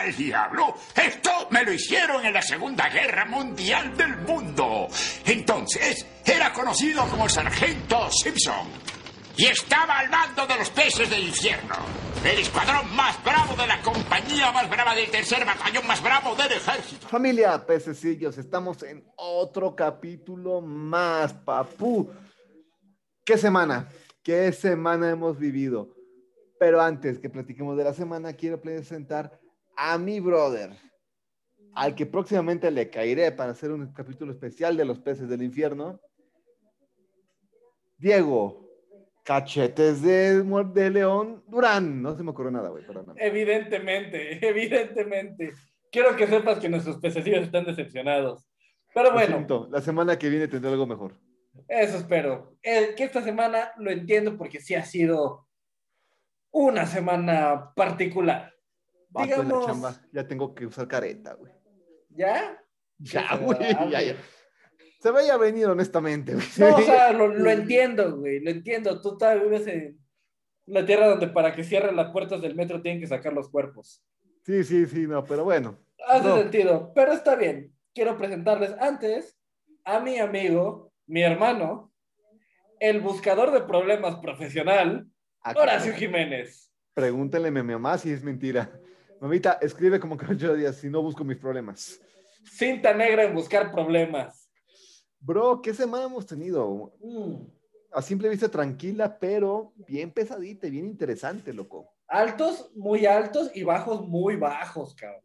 al diablo? Esto me lo hicieron en la Segunda Guerra Mundial del Mundo. Entonces, era conocido como el Sargento Simpson. Y estaba al mando de los peces del infierno. El escuadrón más bravo de la compañía más brava del tercer batallón más bravo del ejército. Familia pececillos, estamos en otro capítulo más, papú. ¿Qué semana? ¿Qué semana hemos vivido? Pero antes que platiquemos de la semana, quiero presentar a mi brother, al que próximamente le caeré para hacer un capítulo especial de los peces del infierno. Diego, cachetes de, de león Durán. No se me ocurrió nada, güey, perdón. Evidentemente, evidentemente. Quiero que sepas que nuestros pececillos están decepcionados. Pero bueno. la semana que viene tendré algo mejor. Eso espero. Que esta semana lo entiendo porque sí ha sido una semana particular. Digamos... Ya tengo que usar careta, güey. ¿Ya? Ya, güey, ya, ya. Se veía venir, honestamente. Güey. No, o sea, lo, entiendo, güey, lo entiendo. Tú todavía vives en la tierra donde para que cierren las puertas del metro tienen que sacar los cuerpos. Sí, sí, sí, no, pero bueno. Hace sentido, pero está bien. Quiero presentarles antes a mi amigo, mi hermano, el buscador de problemas profesional, Horacio Jiménez. Pregúntenle a mi mamá si es mentira. Mamita, escribe como yo días si no busco mis problemas. Cinta negra en buscar problemas. Bro, ¿qué semana hemos tenido? Mm. A simple vista tranquila, pero bien pesadita y bien interesante, loco. Altos, muy altos y bajos, muy bajos, cabrón.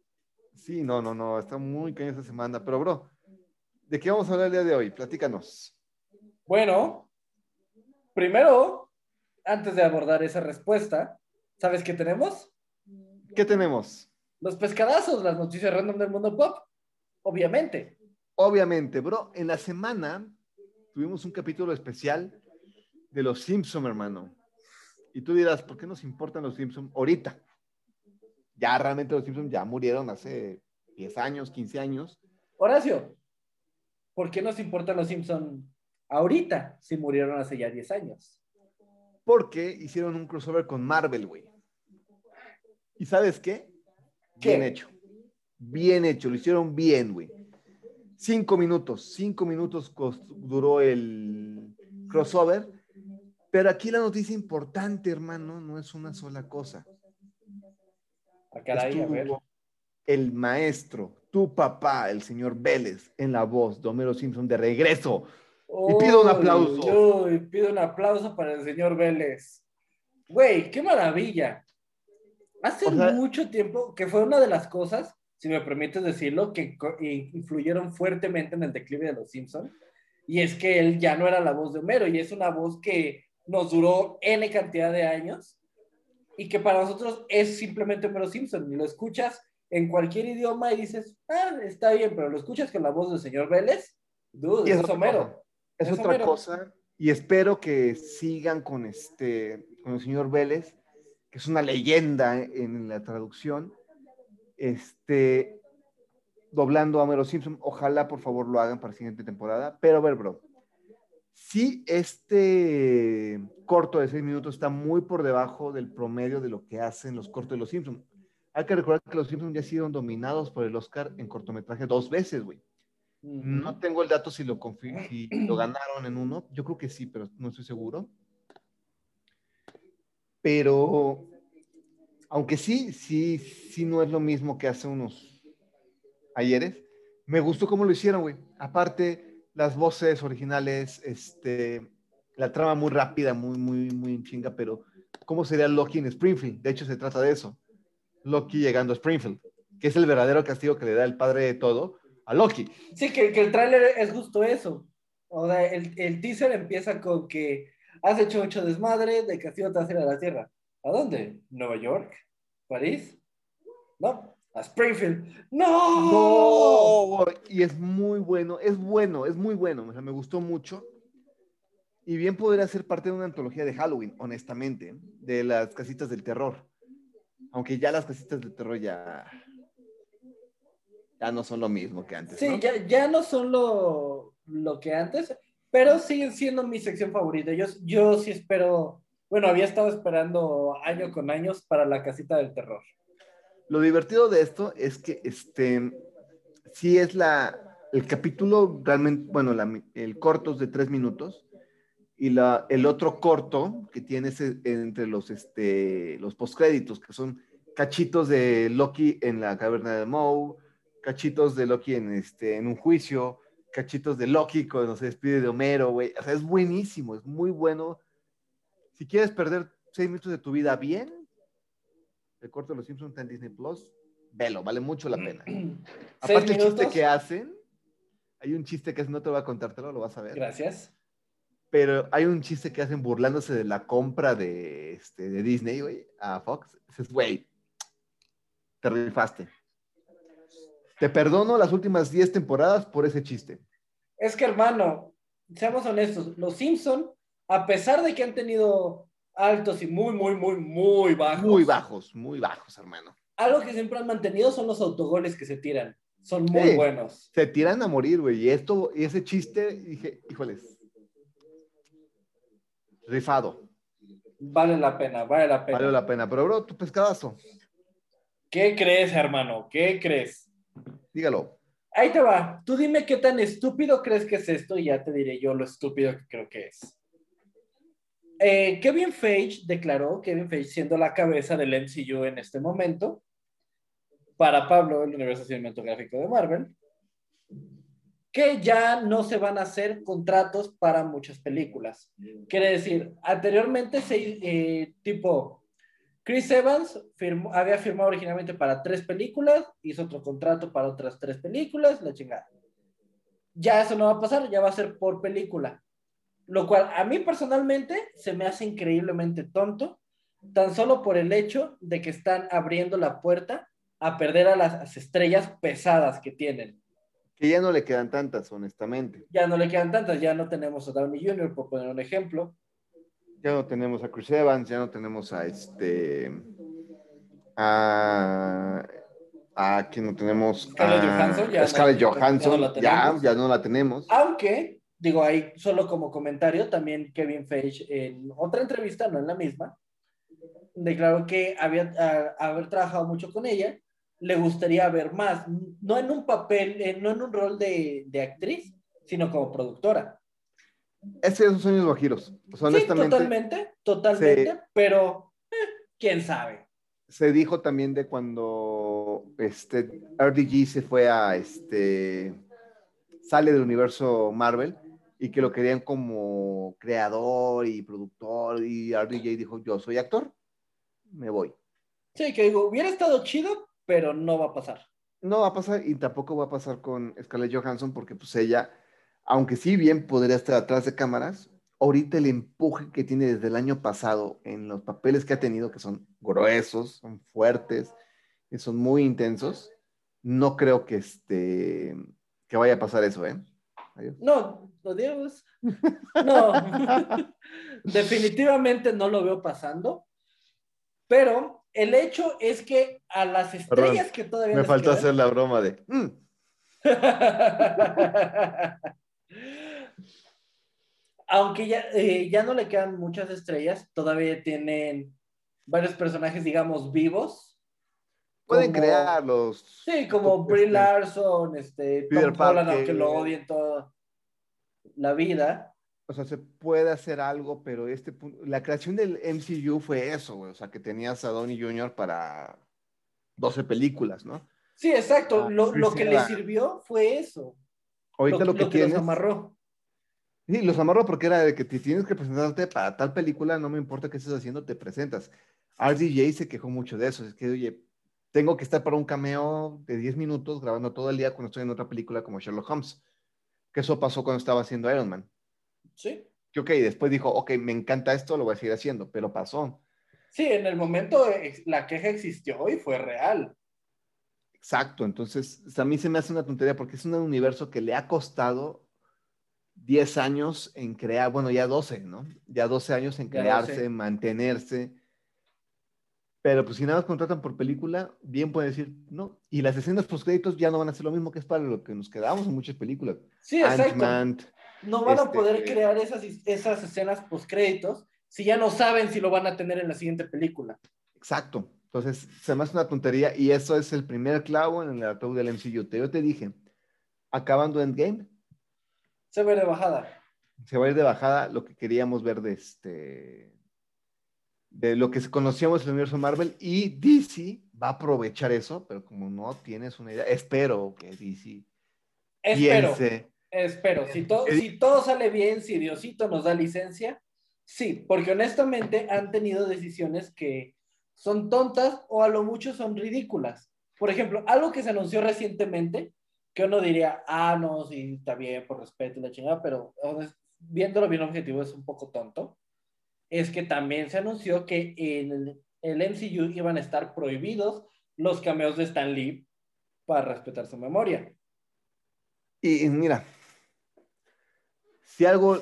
Sí, no, no, no, está muy caña esta semana. Pero, bro, ¿de qué vamos a hablar el día de hoy? Platícanos. Bueno, primero antes de abordar esa respuesta, ¿sabes qué tenemos? ¿Qué tenemos? Los pescadazos, las noticias random del mundo pop. Obviamente. Obviamente, bro. En la semana tuvimos un capítulo especial de los Simpsons, hermano. Y tú dirás, ¿por qué nos importan los Simpsons ahorita? Ya realmente los Simpsons ya murieron hace 10 años, 15 años. Horacio, ¿por qué nos importan los Simpsons ahorita si murieron hace ya 10 años? porque hicieron un crossover con Marvel, güey. ¿Y sabes qué? Bien hecho. Bien hecho, lo hicieron bien, güey. Cinco minutos, cinco minutos duró el crossover. Pero aquí la noticia importante, hermano, no es una sola cosa. Ah, a El maestro, tu papá, el señor Vélez, en la voz de Homero Simpson de regreso y pido un aplauso. Y pido un aplauso para el señor Vélez. Güey, qué maravilla. Hace mucho tiempo que fue una de las cosas, si me permites decirlo, que influyeron fuertemente en el declive de los Simpsons. Y es que él ya no era la voz de Homero y es una voz que nos duró N cantidad de años y que para nosotros es simplemente Homero Simpson. Y lo escuchas en cualquier idioma y dices, ah, está bien, pero lo escuchas con la voz del señor Vélez, dude, es Homero. Es, otra cosa. Y espero que sigan con este, con el señor Vélez, que es una leyenda en la traducción, este, doblando a Homero Simpson. Ojalá, por favor, lo hagan para la siguiente temporada. Pero a ver, bro, si este corto de seis minutos está muy por debajo del promedio de lo que hacen los cortos de los Simpsons. Hay que recordar que los Simpsons ya sido dominados por el Oscar en cortometraje dos veces, güey. No tengo el dato si lo, si lo ganaron en uno. Yo creo que sí, pero no estoy seguro. Pero, aunque sí, sí, sí no es lo mismo que hace unos ayeres. Me gustó cómo lo hicieron, güey. Aparte, las voces originales, este, la trama muy rápida, muy, muy, muy chinga, pero ¿cómo sería Loki en Springfield? De hecho, se trata de eso. Loki llegando a Springfield, que es el verdadero castigo que le da el padre de todo a Loki. Sí, que, que el tráiler es justo eso. O sea, el, el, teaser empieza con que has hecho mucho desmadre, de castigo te vas a ir a la Tierra. ¿A dónde? ¿Nueva York? ¿París? No, a Springfield. ¡No! No, y es muy bueno, es bueno, es muy bueno. O sea, me gustó mucho. Y bien podría ser parte de una antología de Halloween, honestamente, de las casitas del terror. Aunque ya las casitas del terror ya, ya no son lo mismo que antes. Sí, Ya, ya no son lo, lo, que antes, pero siguen siendo mi sección favorita. Yo, yo sí espero, bueno, había estado esperando año con años para la casita del terror. Lo divertido de esto es que este, sí es la, el capítulo realmente, bueno, el corto es de tres minutos y la, el otro corto que tiene entre los, este, los postcréditos, que son cachitos de Loki en la caverna de Moe, cachitos de Loki en, este, en un juicio, cachitos de Loki cuando se despide de Homero, güey. O sea, es buenísimo, es muy bueno. Si quieres perder seis minutos de tu vida bien, el corto de los Simpsons está en Disney Plus, velo, vale mucho la pena. Aparte el chiste que hacen, hay un chiste que no te voy a contártelo, lo vas a ver. Gracias. Pero hay un chiste que hacen burlándose de la compra de, este, de Disney, güey, a Fox. Dices, güey, te rifaste. Te perdono las últimas 10 temporadas por ese chiste. Es que, hermano, seamos honestos, los Simpson, a pesar de que han tenido altos y muy, muy, muy, muy bajos. Muy bajos, muy bajos, hermano. Algo que siempre han mantenido son los autogoles que se tiran. Son muy buenos. Se tiran a morir, güey. Y esto, y ese chiste, dije, híjoles. Rifado. Vale la pena, vale la pena. Vale la pena. Pero, bro, tu pescadazo. ¿Qué crees, hermano? ¿Qué crees? Dígalo. Ahí te va. Tú dime qué tan estúpido crees que es esto y ya te diré yo lo estúpido que creo que es. Eh, Kevin Feige declaró, Kevin Feige siendo la cabeza del MCU en este momento, para Pablo, el universo cinematográfico de Marvel, que ya no se van a hacer contratos para muchas películas. Quiere decir, anteriormente se, eh, tipo, Chris Evans había firmado originalmente para tres películas, hizo otro contrato para otras tres películas, la chingada. Ya eso no va a pasar, ya va a ser por película. Lo cual a mí personalmente se me hace increíblemente tonto, tan solo por el hecho de que están abriendo la puerta a perder a las estrellas pesadas que tienen. Que ya no le quedan tantas, honestamente. Ya no le quedan tantas, ya no tenemos a Downey Jr., por poner un ejemplo ya no tenemos a Chris Evans, ya no tenemos a este. A. a quien no tenemos. Scarlett Johansson, ya, Scarlett Johansson, ya, ya, no la tenemos. Aunque, digo ahí solo como comentario, también Kevin Feige en otra entrevista, no en la misma, declaró que había haber trabajado mucho con ella, le gustaría ver más, no en un papel, eh, no en un rol de, de actriz, sino como productora. Ese son sueños guajiros. honestamente, totalmente, totalmente, pero eh, quién sabe. Se dijo también de cuando este RDG se fue a este sale del universo Marvel y que lo querían como creador y productor y RDJ dijo, "Yo soy actor, me voy." Sí, que digo, hubiera estado chido, pero no va a pasar. No va a pasar y tampoco va a pasar con Scarlett Johansson porque pues ella aunque sí bien podría estar atrás de cámaras, ahorita el empuje que tiene desde el año pasado en los papeles que ha tenido, que son gruesos, son fuertes, y son muy intensos, no creo que, este, que vaya a pasar eso, ¿eh? No, adiós. No, definitivamente no lo veo pasando, pero el hecho es que a las estrellas que todavía... Me faltó hacer la broma de... Mm". Aunque ya, eh, ya no le quedan muchas estrellas, todavía tienen varios personajes, digamos, vivos. Pueden crearlos. Sí, como Brie Larson, este, Peter Tom Holland, aunque lo odien toda la vida. O sea, se puede hacer algo, pero este la creación del MCU fue eso, O sea, que tenías a Donnie Jr. para 12 películas, ¿no? Sí, exacto. Ah, lo, que le sirvió fue eso. Ahorita lo, que, tienes. Los amarró. Sí, los amarró porque era de que te tienes que presentarte para tal película, no me importa qué estés haciendo, te presentas. RDJ se quejó mucho de eso, es que, oye, tengo que estar para un cameo de 10 minutos grabando todo el día cuando estoy en otra película como Sherlock Holmes. Que eso pasó cuando estaba haciendo Iron Man. Sí. Que ok, después dijo, ok, me encanta esto, lo voy a seguir haciendo, pero pasó. Sí, en el momento eh, la queja existió y fue real. Exacto, entonces a mí se me hace una tontería porque es un universo que le ha costado 10 años en crear, bueno, ya 12, ¿no? Ya 12 años en crearse, mantenerse. Pero pues si nada más contratan por película, bien pueden decir, no. Y las escenas post-créditos ya no van a ser lo mismo que es para lo que nos quedamos en muchas películas. Sí, exacto. no van a poder este, crear esas, esas escenas post-créditos si ya no saben si lo van a tener en la siguiente película. Exacto. Entonces, se me hace una tontería y eso es el primer clavo en el ataúd del MCU. Yo te dije, acabando Endgame. Se va a ir de bajada. Se va a ir de bajada lo que queríamos ver de este de lo que conocíamos en el universo Marvel y DC va a aprovechar eso, pero como no tienes una idea, espero que DC espero, espero, si, todo, si todo sale bien, si Diosito nos da licencia, sí, porque honestamente han tenido decisiones que son tontas o a lo mucho son ridículas. Por ejemplo, algo que se anunció recientemente, que uno diría, ah, no, sí, está bien, por respeto y la chingada, pero viéndolo bien objetivo es un poco tonto es que también se anunció que en el, MCU iban a estar prohibidos los cameos de Stan Lee para respetar su memoria. Y, mira, si algo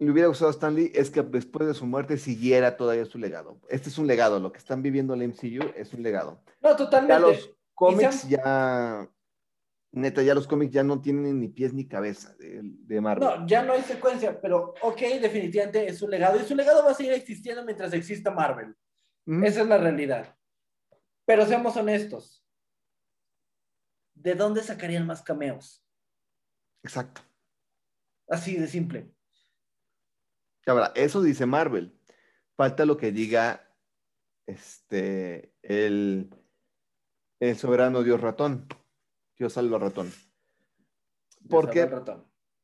le hubiera gustado a Stan Lee es que después de su muerte siguiera todavía su legado. Este es un legado, lo que están viviendo el MCU es un legado. No, totalmente. Ya los cómics ya neta, ya los cómics ya no tienen ni pies ni cabeza de, Marvel. No, ya no hay secuencia, pero ok, definitivamente es un legado y su legado va a seguir existiendo mientras exista Marvel. Esa es la realidad. Pero seamos honestos. ¿De dónde sacarían más cameos? Exacto. Así de simple. Ahora, eso dice Marvel. Falta lo que diga este el, el soberano Dios ratón. Dios salva al ratón. Porque,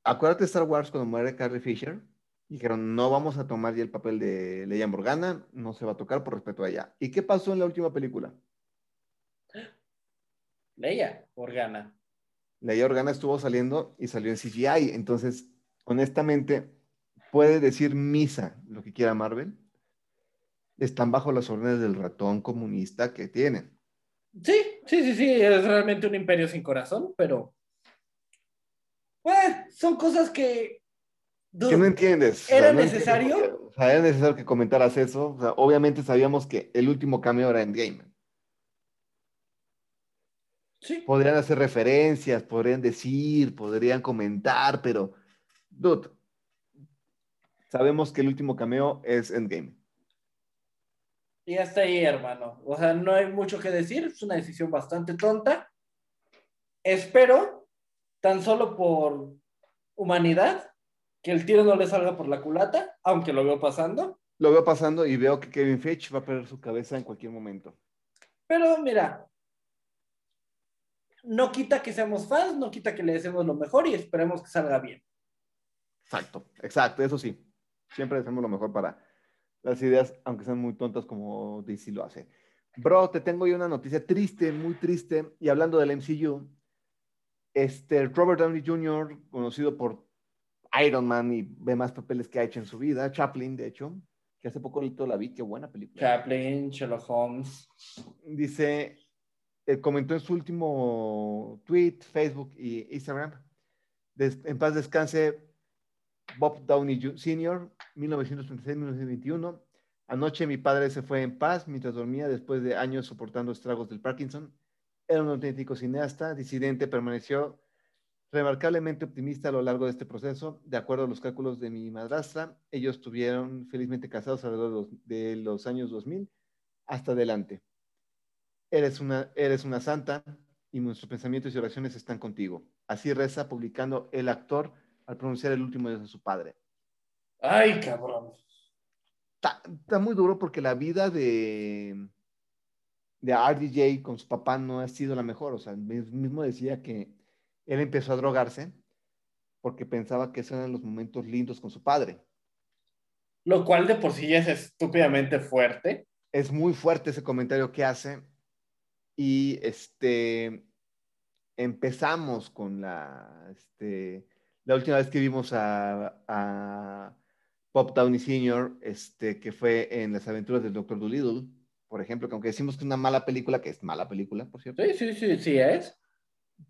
acuérdate de Star Wars cuando muere Carrie Fisher, dijeron, no vamos a tomar ya el papel de Leia Morgana, no se va a tocar por respeto a ella. ¿Y qué pasó en la última película? Leia Organa. Leia Organa estuvo saliendo y salió en CGI. Entonces, honestamente, puede decir misa lo que quiera Marvel. Están bajo las órdenes del ratón comunista que tienen. Sí, sí, sí, sí, es realmente un imperio sin corazón, pero. Bueno, son cosas que. que no entiendes. ¿Era necesario? o sea, era necesario que comentaras eso. O sea, obviamente sabíamos que el último cambio era Endgame. Sí. Podrían hacer referencias, podrían decir, podrían comentar, pero. Dude, sabemos que el último cameo es Endgame. Y hasta ahí, hermano. O sea, no hay mucho que decir. Es una decisión bastante tonta. Espero, tan solo por humanidad, que el tiro no le salga por la culata, aunque lo veo pasando. Lo veo pasando y veo que Kevin Feige va a perder su cabeza en cualquier momento. Pero mira, no quita que seamos fans, no quita que le deseemos lo mejor y esperemos que salga bien. Exacto, exacto, eso sí. Siempre deseamos lo mejor para, las ideas, aunque sean muy tontas como DC lo hace. Bro, te tengo yo una noticia triste, muy triste, y hablando del MCU, este Robert Downey Jr., conocido por Iron Man y ve más papeles que ha hecho en su vida, Chaplin, de hecho, que hace poco la vi, qué buena película. Chaplin, Sherlock Holmes. Dice, eh, comentó en su último tweet, Facebook y Instagram, en paz descanse Bob Downey Sr., 1936-1921. Anoche mi padre se fue en paz mientras dormía después de años soportando estragos del Parkinson. Era un auténtico cineasta, disidente, permaneció remarcablemente optimista a lo largo de este proceso. De acuerdo a los cálculos de mi madrastra, ellos estuvieron felizmente casados alrededor de los, de los años 2000 hasta adelante. Eres una, eres una santa y nuestros pensamientos y oraciones están contigo. Así reza publicando el actor al pronunciar el último Dios de su padre. Ay, cabrón. Está, muy duro porque la vida de, de RDJ con su papá no ha sido la mejor. O sea, él mismo decía que él empezó a drogarse porque pensaba que esos eran los momentos lindos con su padre. Lo cual de por sí es estúpidamente fuerte. Es muy fuerte ese comentario que hace. Y este empezamos con la este, la última vez que vimos a, a Pop Downey Sr., este, que fue en Las aventuras del Doctor Dolittle, por ejemplo, que aunque decimos que es una mala película, que es mala película, por cierto. Sí, sí, sí, sí es.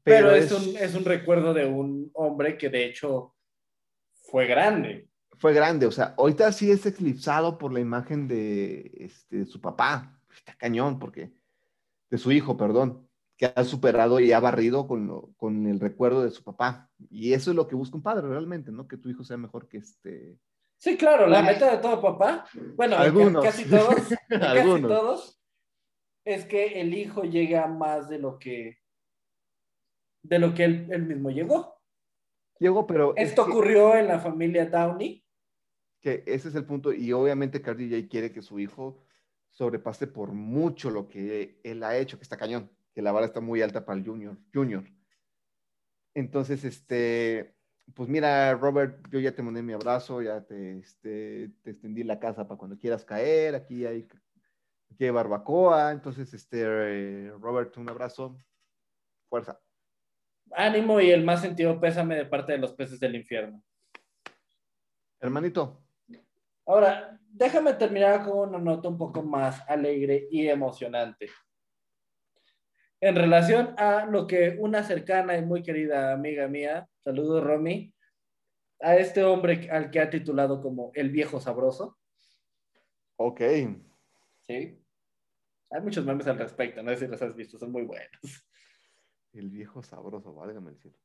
Pero, es, un, es un recuerdo de un hombre que de hecho fue grande. Fue grande, o sea, ahorita sí es eclipsado por la imagen de, este, de su papá. Está cañón, porque, de su hijo, perdón que ha superado y ha barrido con, con, el recuerdo de su papá. Y eso es lo que busca un padre realmente, ¿no? Que tu hijo sea mejor que este... Sí, claro, la meta de todo papá, bueno, casi todos, casi todos, es que el hijo llega más de lo que de lo que él, mismo llegó. Llegó, pero esto ocurrió en la familia Downey. Que ese es el punto y obviamente Cardi J quiere que su hijo sobrepase por mucho lo que él ha hecho, que está cañón, que la vara está muy alta para el junior, junior. Entonces, este, pues mira, Robert, yo ya te mandé mi abrazo, ya te, este, te extendí la casa para cuando quieras caer, aquí hay, aquí barbacoa, entonces, este, Robert, un abrazo, fuerza. Ánimo y el más sentido pésame de parte de los peces del infierno. Hermanito. Ahora, déjame terminar con una nota un poco más alegre y emocionante. En relación a lo que una cercana y muy querida amiga mía, saludos Romy, a este hombre al que ha titulado como el viejo sabroso. Ok. Sí. Hay muchos memes al respecto, no sé si los has visto, son muy buenos. El viejo sabroso, válgame el cielo.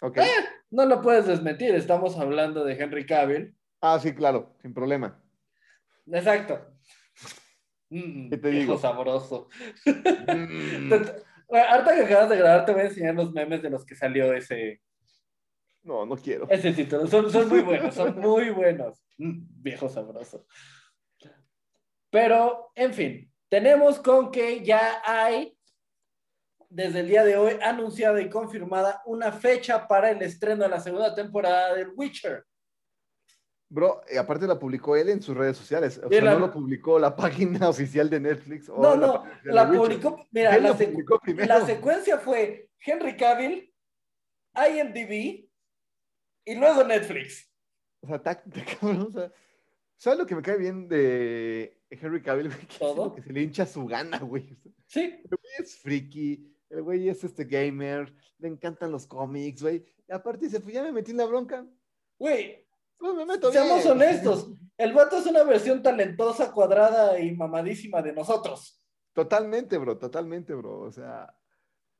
Ok. Eh, no lo puedes desmentir, estamos hablando de Henry Cavill. Ah, sí, claro, sin problema. Exacto. Mm, ¿Qué te viejo sabroso. Mm. Ahorita que acabas de grabar, te voy a enseñar los memes de los que salió ese. No, no quiero. Ese título. Son, son muy buenos, son muy buenos. Mm, viejo sabroso. Pero, en fin, tenemos con que ya hay, desde el día de hoy, anunciada y confirmada una fecha para el estreno de la segunda temporada del Witcher. Bro, y aparte la publicó él en sus redes sociales. O sea, no lo publicó la página oficial de Netflix. no, no, la, publicó. Mira, la, la, secuencia fue Henry Cavill, IMDb y luego Netflix. O sea, o sea, ¿sabes lo que me cae bien de Henry Cavill? ¿Todo? Que se le hincha su gana, güey. Sí. El güey es friki, el güey es este gamer, le encantan los cómics, güey. Y aparte dice, pues ya me metí en la bronca. Güey, Seamos honestos, el vato es una versión talentosa, cuadrada y mamadísima de nosotros. Totalmente, bro, totalmente, bro. O sea,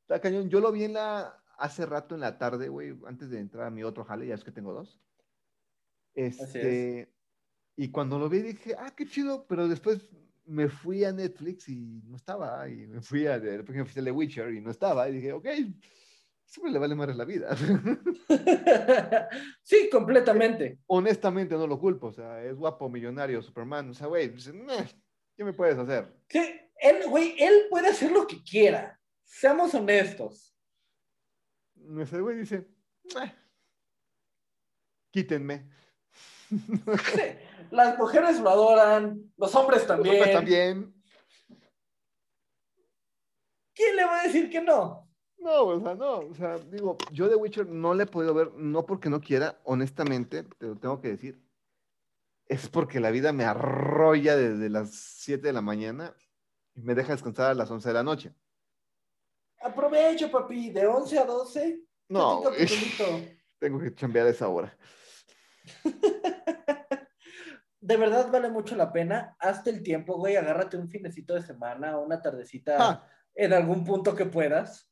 está cañón. Yo lo vi en la, hace rato en la tarde, güey, antes de entrar a mi otro jale, ya es que tengo dos. Este, y cuando lo vi dije, ah, qué chido, pero después me fui a Netflix y no estaba, y me fui a, por ejemplo, de Witcher y no estaba, y dije, ok, siempre le vale más la vida. sí, completamente. Honestamente no lo culpo, o sea, es guapo, millonario, Superman, o sea, güey, ¿qué me puedes hacer? Sí, él, güey, él puede hacer lo que quiera, seamos honestos. Ese güey dice, quítenme. Sí, las mujeres lo adoran, los hombres también. Los hombres también. ¿Quién le va a decir que no? No, o sea, no, o sea, digo, yo de Witcher no le he podido ver, no porque no quiera, honestamente, te lo tengo que decir, es porque la vida me arrolla desde las 7 de la mañana y me deja descansar a las 11 de la noche. Aprovecho, papi, de 11 a 12. No, tengo que chambear esa hora. de verdad vale mucho la pena. Hazte el tiempo, güey, agárrate un finecito de semana o una tardecita ah. en algún punto que puedas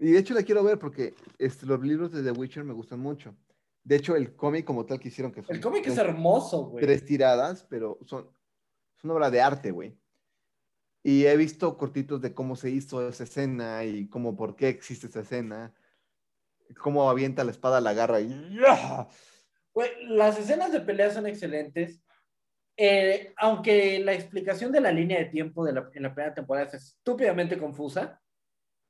y de hecho la quiero ver porque este, los libros de The Witcher me gustan mucho. De hecho, el cómic como tal que hicieron que El cómic es hermoso, güey. Tres tiradas, pero son, es una obra de arte, güey. Y he visto cortitos de cómo se hizo esa escena y cómo, por qué existe esa escena. Cómo avienta la espada la garra y... Güey, las escenas de pelea son excelentes. Eh, aunque la explicación de la línea de tiempo de la, en la primera temporada es estúpidamente confusa,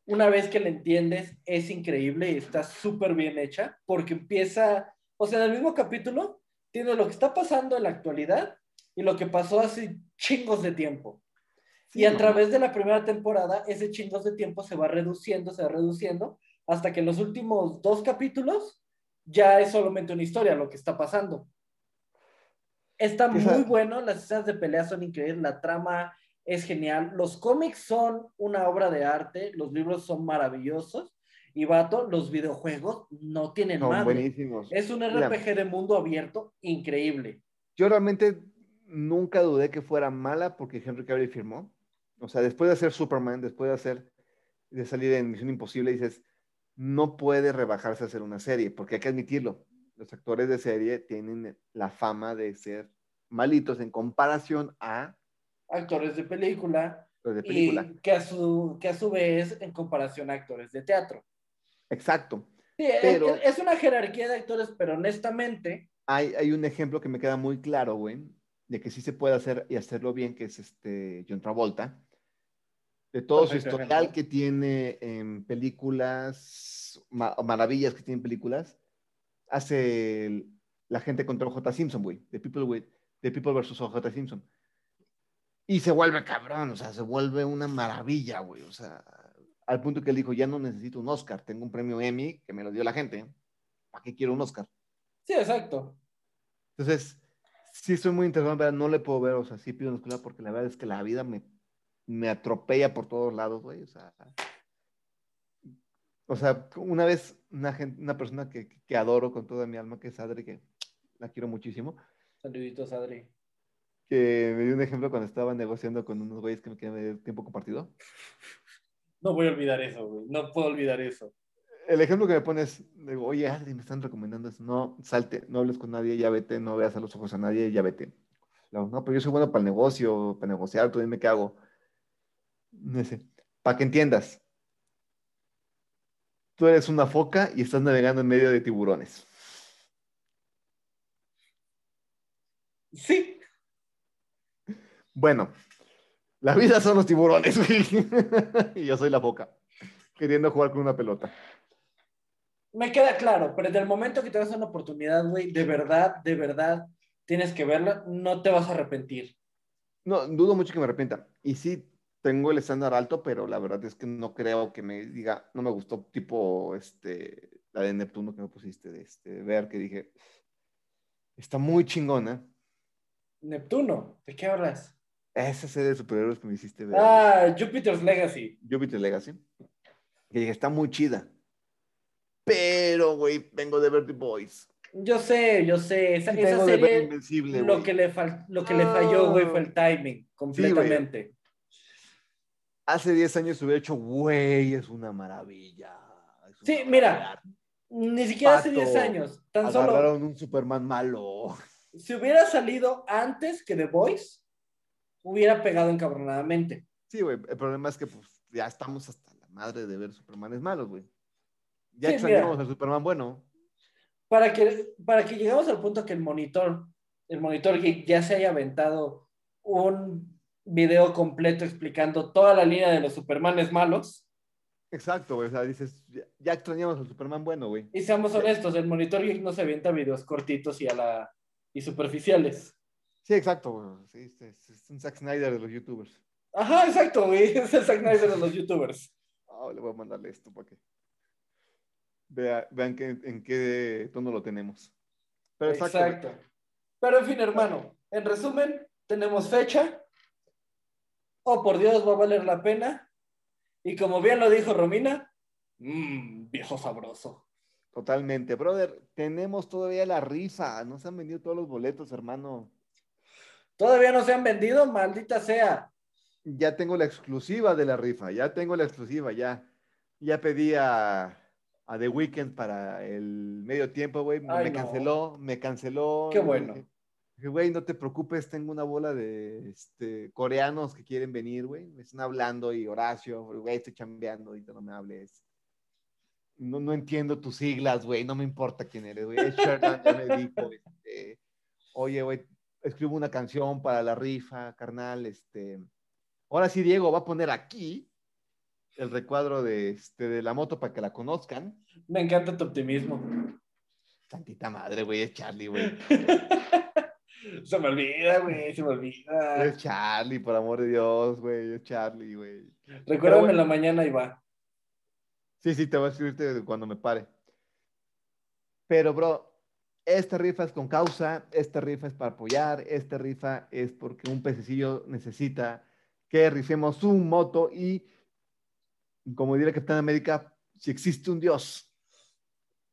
una vez que la entiendes, es increíble y está súper bien hecha, porque empieza, o sea, en el mismo capítulo, tiene lo que está pasando en la actualidad y lo que pasó hace chingos de tiempo. y a través de la primera temporada, ese chingos de tiempo se va reduciendo, se va reduciendo, hasta que en los últimos dos capítulos ya es solamente una historia lo que está pasando. Está muy bueno, las escenas de pelea son increíbles, la trama es genial. Los cómics son una obra de arte, los libros son maravillosos. Y vato, los videojuegos no tienen son buenísimos. Es un RPG de mundo abierto increíble. Yo realmente nunca dudé que fuera mala porque Henry Cavill firmó. O sea, después de hacer Superman, después de hacer de salir en Misión Imposible, dices, no puede rebajarse a hacer una serie, porque hay que admitirlo. Los actores de serie tienen la fama de ser malitos en comparación a actores de película, de película. y que a, su, que a su vez en comparación a actores de teatro. Exacto. Sí, Pero- es, es una jerarquía de actores, pero honestamente, Hay, hay un ejemplo que me queda muy claro, güey, de que sí se puede hacer y hacerlo bien, que es este John Travolta. De todo su historial que tiene en películas, ma- maravillas que tiene en películas, hace el- la gente contra J. Simpson, güey, de People, with, de People vs. J. Simpson. Y se vuelve cabrón, o sea, se vuelve una maravilla, güey, o sea, al punto que él dijo, ya no necesito un Oscar, tengo un premio Emmy que me lo dio la gente, ¿para qué quiero un Oscar? sí, exacto. Entonces, sí estoy muy interesado, en ver, no le puedo ver, o sea, sí pido una escuela porque la verdad es que la vida me, me atropella por todos lados, güey, o sea, o sea, una vez una, gente, una persona que, que adoro con toda mi alma, que es Adri, que la quiero muchísimo, Saluditos, Adri. Que me dio un ejemplo cuando estaba negociando con unos güeyes que me querían tiempo compartido. No voy a olvidar eso, güey. No puedo olvidar eso. El ejemplo que me pones, digo, oye, Adri, me están recomendando eso. No, salte, no hables con nadie, ya vete, no veas a los ojos a nadie, ya vete. No, no, pero yo soy bueno para el negocio, para negociar, tú dime qué hago. No sé, para que entiendas. Tú eres una foca y estás navegando en medio de tiburones. Sí, Bueno, la vida son los tiburones, güey. y yo soy la foca, queriendo jugar con una pelota. me queda claro, pero desde el momento que te das una oportunidad, güey, de verdad, de verdad, tienes que verla, no te vas a arrepentir. No, dudo mucho que me arrepienta. Y sí, tengo el estándar alto, pero la verdad es que no creo que me diga, no me gustó tipo este, la de Neptuno que me pusiste, de este, ver, que dije, está muy chingona. Neptuno, ¿de qué hablas? Esa serie de superhéroes que me hiciste ver, Ah, Jupiter's Legacy. Jupiter Legacy, que dije, está muy chida. Pero, güey, vengo de ver The Boys. Yo sé, yo sé, esa, Y esa serie, lo que, le fal- lo que le falló, güey, fue el timing, completamente. Hace 10 años hubiera hecho, güey, es una maravilla. es Sí, mira, maravilla". Ni siquiera hace Pato, 10 años, tan solo, Agarraron un Superman malo. si hubiera salido antes que The Voice, hubiera pegado encabronadamente. Sí, güey. El problema es que pues, ya estamos hasta la madre de ver Supermanes malos, güey. Ya Sí, extrañamos al Superman bueno. Para que, para que llegamos al punto que el monitor, el monitor geek ya se haya aventado un video completo explicando toda la línea de los Supermanes malos. Exacto, güey. O sea, dices, ya, ya extrañamos al Superman bueno, güey. Y seamos honestos, el monitor geek no se avienta videos cortitos y a la y superficiales. Sí, exacto, güey. Sí, es, es- es un Zack Snyder de los youtubers. Ajá, exacto, güey. Es el Zack Snyder de los youtubers. Ah, le voy a mandarle esto para que vea- vean que, en qué tono lo tenemos. Pero. Exacto. Pero en fin, hermano, en resumen, tenemos fecha. Oh, por Dios, va a valer la pena. Y como bien lo dijo Romina, mmm, viejo sabroso. Totalmente, brother. Tenemos todavía la rifa. No se han vendido todos los boletos, hermano. Todavía no se han vendido, maldita sea. Ya tengo la exclusiva de la rifa. Ya tengo la exclusiva. Ya, ya pedí a, a The Weeknd para el medio tiempo, güey. Me no. canceló, me canceló. Qué bueno. Güey, no te preocupes. Tengo una bola de este, coreanos que quieren venir, güey. Me están hablando y Horacio, güey, estoy chambeando. Ahorita no me hables. No, no entiendo tus siglas, güey. No me importa quién eres, güey. Ed Sheeran ya me dijo, este, oye, güey, escribo una canción para la rifa, carnal, este. Ahora sí, Diego va a poner aquí el recuadro de, este, de la moto para que la conozcan. Me encanta tu optimismo. Tantita madre, güey, es Charlie, güey. se me olvida, güey, se me olvida. Es Charlie, por amor de Dios, güey, es Charlie, güey. Recuérdame bueno. en la mañana y va. Sí, sí, te voy a escribirte cuando me pare. Pero, bro, esta rifa es con causa, esta rifa es para apoyar, esta rifa es porque un pececillo necesita que rifemos su moto y, como diría Capitán América, si existe un Dios,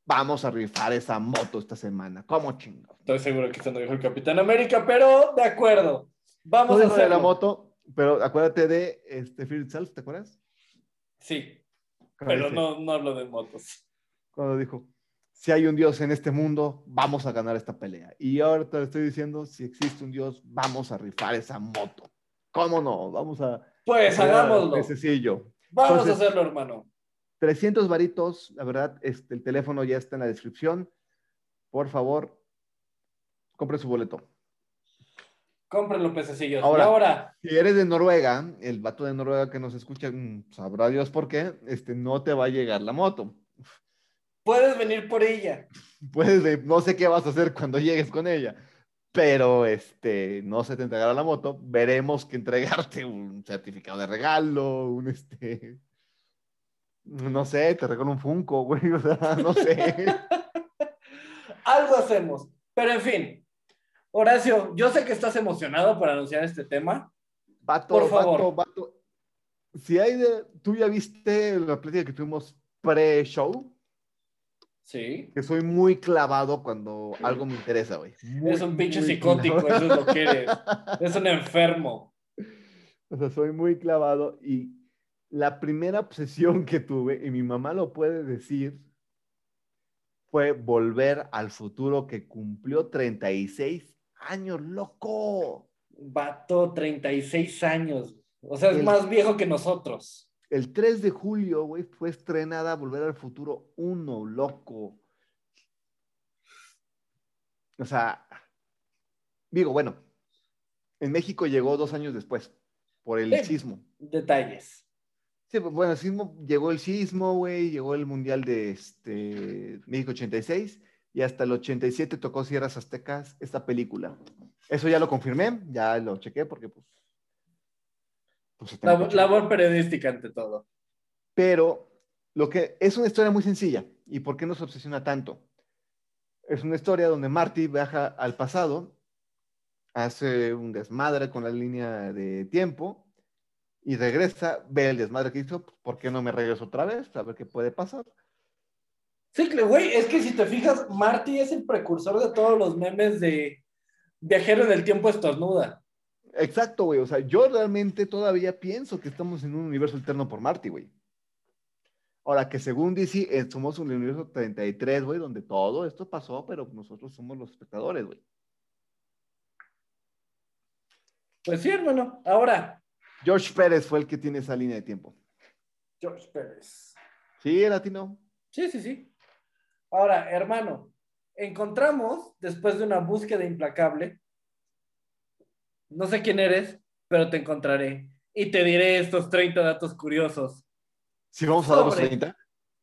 vamos a rifar esa moto esta semana. ¿Cómo chingo? Estoy seguro que eso no dijo el Capitán América, pero de acuerdo. Vamos No a hacerlo. la moto, pero acuérdate de este Fear Itself, ¿te acuerdas? Sí, pero dice- no, no hablo de motos. cuando dijo, si hay un Dios en este mundo, vamos a ganar esta pelea. Y ahora te lo estoy diciendo, si existe un Dios, vamos a rifar esa moto. ¿Cómo no? Vamos a... Pues hagámoslo. Sencillo. Vamos a hacerlo, hermano. 300 varitos, la verdad, este, el teléfono ya está en la descripción. Por favor, compre su boleto. Cómprenlo, pececillos. Ahora, y ahora, Si eres de Noruega, el vato de Noruega que nos escucha, mm, sabrá Dios por qué, este, no te va a llegar la moto. Puedes venir por ella. Puedes, de- no sé qué vas a hacer cuando llegues con ella, pero este, no se te entregará la moto. Veremos que entregarte un certificado de regalo, un este, no sé, te regalo un Funko, güey, o sea, no sé. Algo hacemos. Pero en fin, Horacio, yo sé que estás emocionado por anunciar este tema. Vato, Por favor. vato, vato. Si hay de, tú ya viste la plática que tuvimos pre-show, Sí. que soy muy clavado cuando algo me interesa, güey. Muy, Es un pinche psicótico, clavado. eso es lo que eres. Es un enfermo. O sea, soy muy clavado y la primera obsesión que tuve, y mi mamá lo puede decir, fue volver al futuro que cumplió 36 años, loco. Vato, 36 años. O sea, es El- más viejo que nosotros. El 3 de julio, güey, fue estrenada Volver al Futuro 1, loco. O sea, digo, bueno, en México llegó dos años después, por el Sí. sismo. Detalles. Sí, pues, bueno, el sismo, llegó el sismo, güey, llegó el Mundial de este, México 86 y hasta el 87 tocó Sierras Aztecas esta película. Eso ya lo confirmé, ya lo chequé porque pues... pues, se tenía que Lab- checar. labor periodística ante todo. Pero lo que es una historia muy sencilla. ¿Y por qué nos obsesiona tanto? Es una historia donde Marty viaja al pasado, hace un desmadre con la línea de tiempo y regresa, ve el desmadre que hizo, ¿por qué no me regreso otra vez? A ver qué puede pasar. Sí, güey, es que si te fijas, Marty es el precursor de todos los memes de viajero en el tiempo estornuda. Exacto, güey. O sea, yo realmente todavía pienso que estamos en un universo alterno por Marty, güey. Ahora que según DC, eh, somos un universo 33, güey, donde todo esto pasó, pero nosotros somos los espectadores, güey. Pues sí, hermano. Ahora, George Pérez fue el que tiene esa línea de tiempo. George Pérez. Sí, era latino. Sí, sí, sí. Ahora, hermano, encontramos, después de una búsqueda implacable, no sé quién eres, pero te encontraré y te diré estos 30 datos curiosos. Si vamos a dar los Sobre. 30.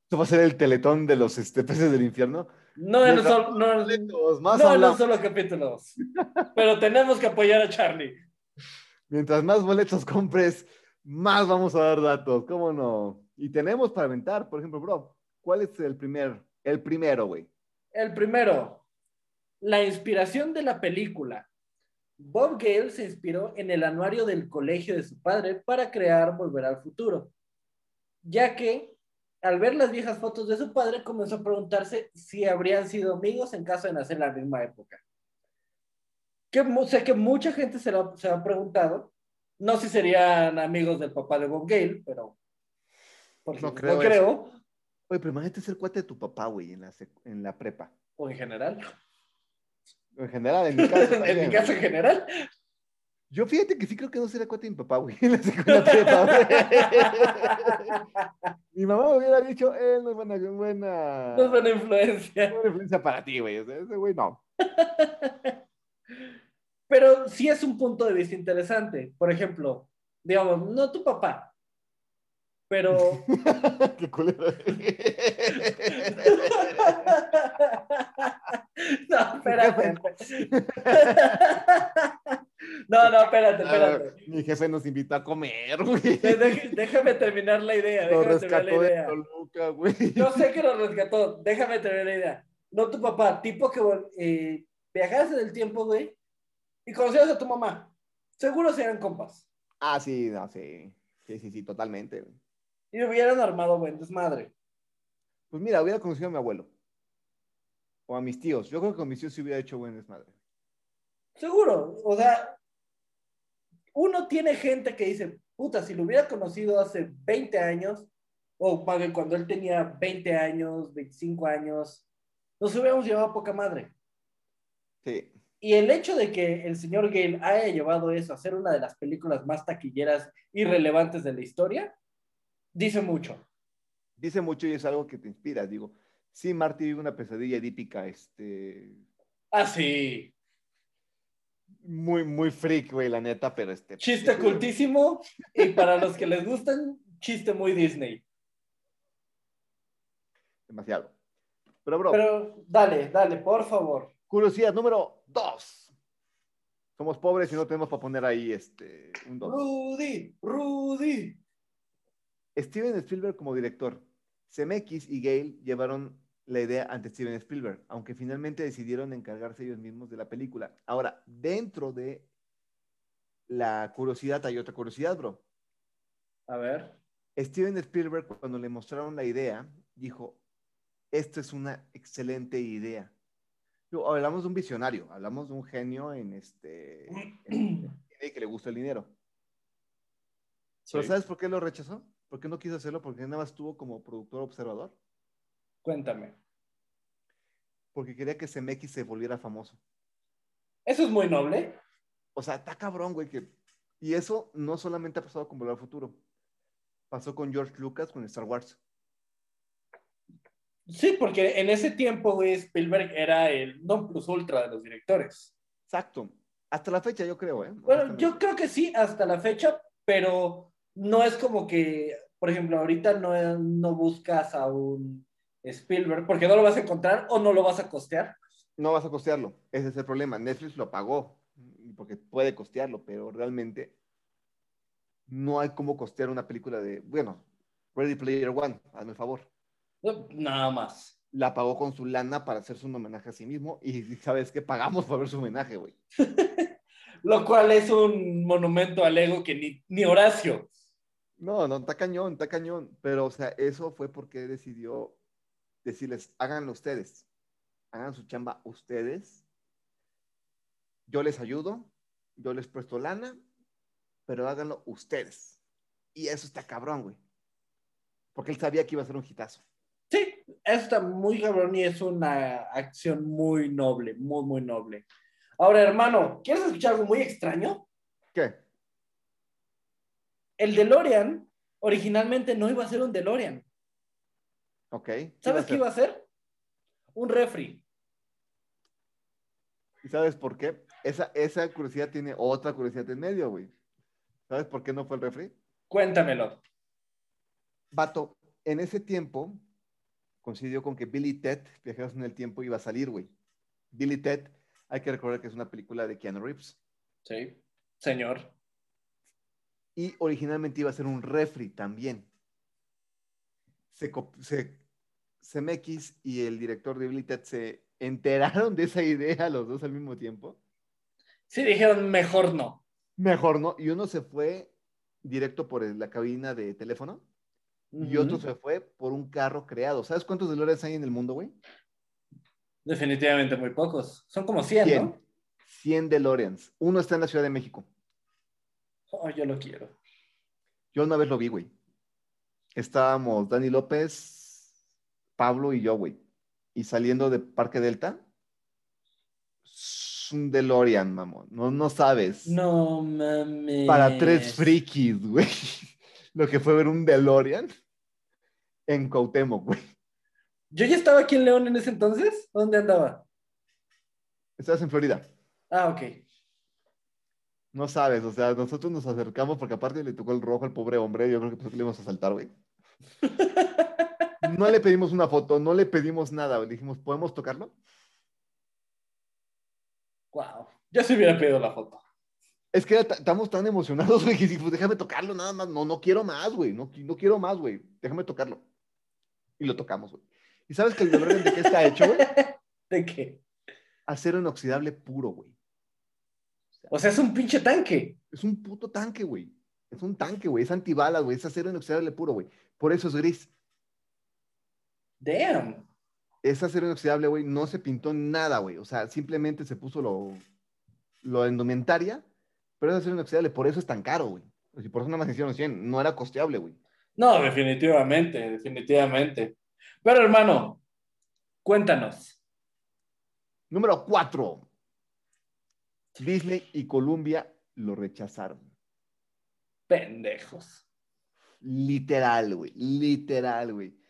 Esto va a ser el teletón de los este, peces del infierno. No en, sol- no, más no en un solo capítulo, pero tenemos que apoyar a Charlie. Mientras más boletos compres, más vamos a dar datos. ¿Cómo no? Y tenemos para aventar, por ejemplo, bro, ¿cuál es el primer, el primero, güey? El primero, la inspiración de la película. Bob Gale se inspiró en el anuario del colegio de su padre para crear Volver al Futuro, ya que al ver las viejas fotos de su padre comenzó a preguntarse si habrían sido amigos en caso de nacer en la misma época. Que sé que mucha gente se lo se ha preguntado, no si serían amigos del papá de Bob Gale, pero porque No no creo creo, eso. Oye, pero imagínate ser cuate de tu papá, güey, en la, en la prepa. o en general, En general, en mi caso. en mi caso en general. Yo fíjate que sí creo que no sería cuate de mi papá, güey, en la secundaria prepa, güey. Mi mamá me hubiera dicho, él no es buena, buena, No es buena influencia. buena influencia para ti, güey. O sea, ese güey no. Pero sí es un punto de vista interesante. Por ejemplo, digamos, no tu papá, pero Qué culero. no, espérate. No, no, espérate, espérate. Mi jefe nos invitó a comer, güey. Déjame terminar la idea. Lo Déjame terminar la rescató de idea. Toluca, güey. Yo sé que lo rescató. Déjame terminar la idea. No tu papá, tipo que eh, viajaste del tiempo, güey, y conocías a tu mamá. Seguro serían compas. Ah, sí, no, sí. Sí, sí, sí, totalmente. güey. Y hubieran armado buen desmadre. Pues mira, hubiera conocido a mi abuelo. O a mis tíos. Yo creo que con mis tíos sí hubiera hecho buen desmadre. Seguro, o sea, uno tiene gente que dice, puta, si lo hubiera conocido hace 20 años, o cuando él tenía 20 años, 25 años, nos hubiéramos llevado a poca madre. Sí. Y el hecho de que el señor Gale haya llevado eso a ser una de las películas más taquilleras y relevantes de la historia, dice mucho. Dice mucho y es algo que te inspira. Digo, sí, Marty vive una pesadilla edípica, este. Ah, sí. Muy, muy freak, güey, la neta, pero este. Chiste cultísimo y para los que les gustan, chiste muy Disney. Demasiado. Pero, bro. Pero dale, dale, por favor. Curiosidad número dos. Somos pobres y no tenemos para poner ahí este, un dos. Rudy, Rudy. Steven Spielberg como director. Zemeckis y Gale llevaron la idea ante Steven Spielberg, aunque finalmente decidieron encargarse ellos mismos de la película. Ahora, dentro de la curiosidad hay otra curiosidad, bro. A ver. Steven Spielberg, cuando le mostraron la idea, dijo, esta es una excelente idea. hablamos de un visionario, hablamos de un genio en este, que le gusta el dinero. Pero ¿sabes por qué lo rechazó? ¿Por qué no quiso hacerlo? Porque nada más estuvo como productor observador. Cuéntame. Porque quería que CMX se volviera famoso. Eso es muy noble. O sea, está cabrón, güey. Que... Y eso no solamente ha pasado con Volver al Futuro. Pasó con George Lucas con Star Wars. Sí, porque en ese tiempo, güey, Spielberg era el non plus ultra de los directores. Exacto. Hasta la fecha, yo creo, ¿eh? Bueno, yo creo que sí, hasta la fecha, pero no es como que, por ejemplo, ahorita no, no buscas a un Spielberg porque no lo vas a encontrar o no lo vas a costear. No vas a costearlo, ese es el problema. Netflix lo pagó porque puede costearlo, pero realmente no hay cómo costear una película de, bueno, Ready Player One, hazme el favor. Nada más. La pagó con su lana para hacerse un homenaje a sí mismo y sabes que pagamos por ver su homenaje, güey. Lo cual es un monumento al ego que ni, ni Horacio. No, no, está cañón, está cañón. Pero, o sea, eso fue porque decidió decirles, háganlo ustedes. Hagan su chamba ustedes. Yo les ayudo, yo les presto lana, pero háganlo ustedes. Y eso está cabrón, güey. Porque él sabía que iba a ser un hitazo. Sí, eso está muy cabrón y es una acción muy noble, muy, muy noble. Ahora, hermano, ¿quieres escuchar algo muy extraño? ¿Qué? El DeLorean originalmente no iba a ser un DeLorean. Ok. ¿Sabes qué iba a ser? Un refri. ¿Y sabes por qué? Esa, esa curiosidad tiene otra curiosidad en medio, güey. ¿Sabes por qué no fue el refri? Cuéntamelo. Vato, en ese tiempo coincidió con que Billy Ted, Viajeros en el Tiempo, iba a salir, güey. Billy Ted, hay que recordar que es una película de Keanu Reeves. Sí, señor. Y originalmente iba a ser un refri también. Se, se, CMX y el director de Ted se enteraron de esa idea los dos al mismo tiempo. Sí, dijeron, mejor no. Mejor no. Y uno se fue directo por la cabina de teléfono y otro se fue por un carro creado. ¿Sabes cuántos DeLoreans hay en el mundo, güey? Definitivamente muy pocos. Son como 100, 100 ¿no? 100 DeLoreans. Uno está en la Ciudad de México. Oh, yo lo quiero. Yo una vez lo vi, güey. Estábamos Dani López, Pablo y yo, güey. Y saliendo de Parque Delta, un DeLorean, mamón. No, no sabes. No mames. Para tres frikis, güey. Lo que fue ver un DeLorean en Cuauhtémoc, güey. Yo ya estaba aquí en León en ese entonces. ¿Dónde andaba? Estabas en Florida. Ah, ok. No sabes, o sea, nosotros nos acercamos porque aparte le tocó el rojo al pobre hombre, yo creo que pues le íbamos a saltar, güey. no le pedimos una foto, no le pedimos nada, le dijimos, ¿podemos tocarlo? Wow, ya se hubiera pedido la foto. Es que estamos tan emocionados, güey, que pues déjame tocarlo nada más, no, no quiero más, güey, no, no quiero más, güey, déjame tocarlo. Y lo tocamos, güey. ¿Y sabes que el DeLorean de qué está hecho, güey? ¿De qué? Acero inoxidable puro, güey. O sea, es un pinche tanque. Es un puto tanque, güey. Es un tanque, güey. Es antibalas, güey. Es acero inoxidable puro, güey. Por eso es gris. Damn. Es acero inoxidable, güey. No se pintó nada, güey. O sea, simplemente se puso lo, lo indumentaria, pero es acero inoxidable. Por eso es tan caro, güey. Y por eso nada más hicieron 100. No era costeable, güey. No, definitivamente, definitivamente. Pero hermano, cuéntanos. Número cuatro. Disney y Columbia lo rechazaron. Pendejos. Literal, güey. Literal, güey.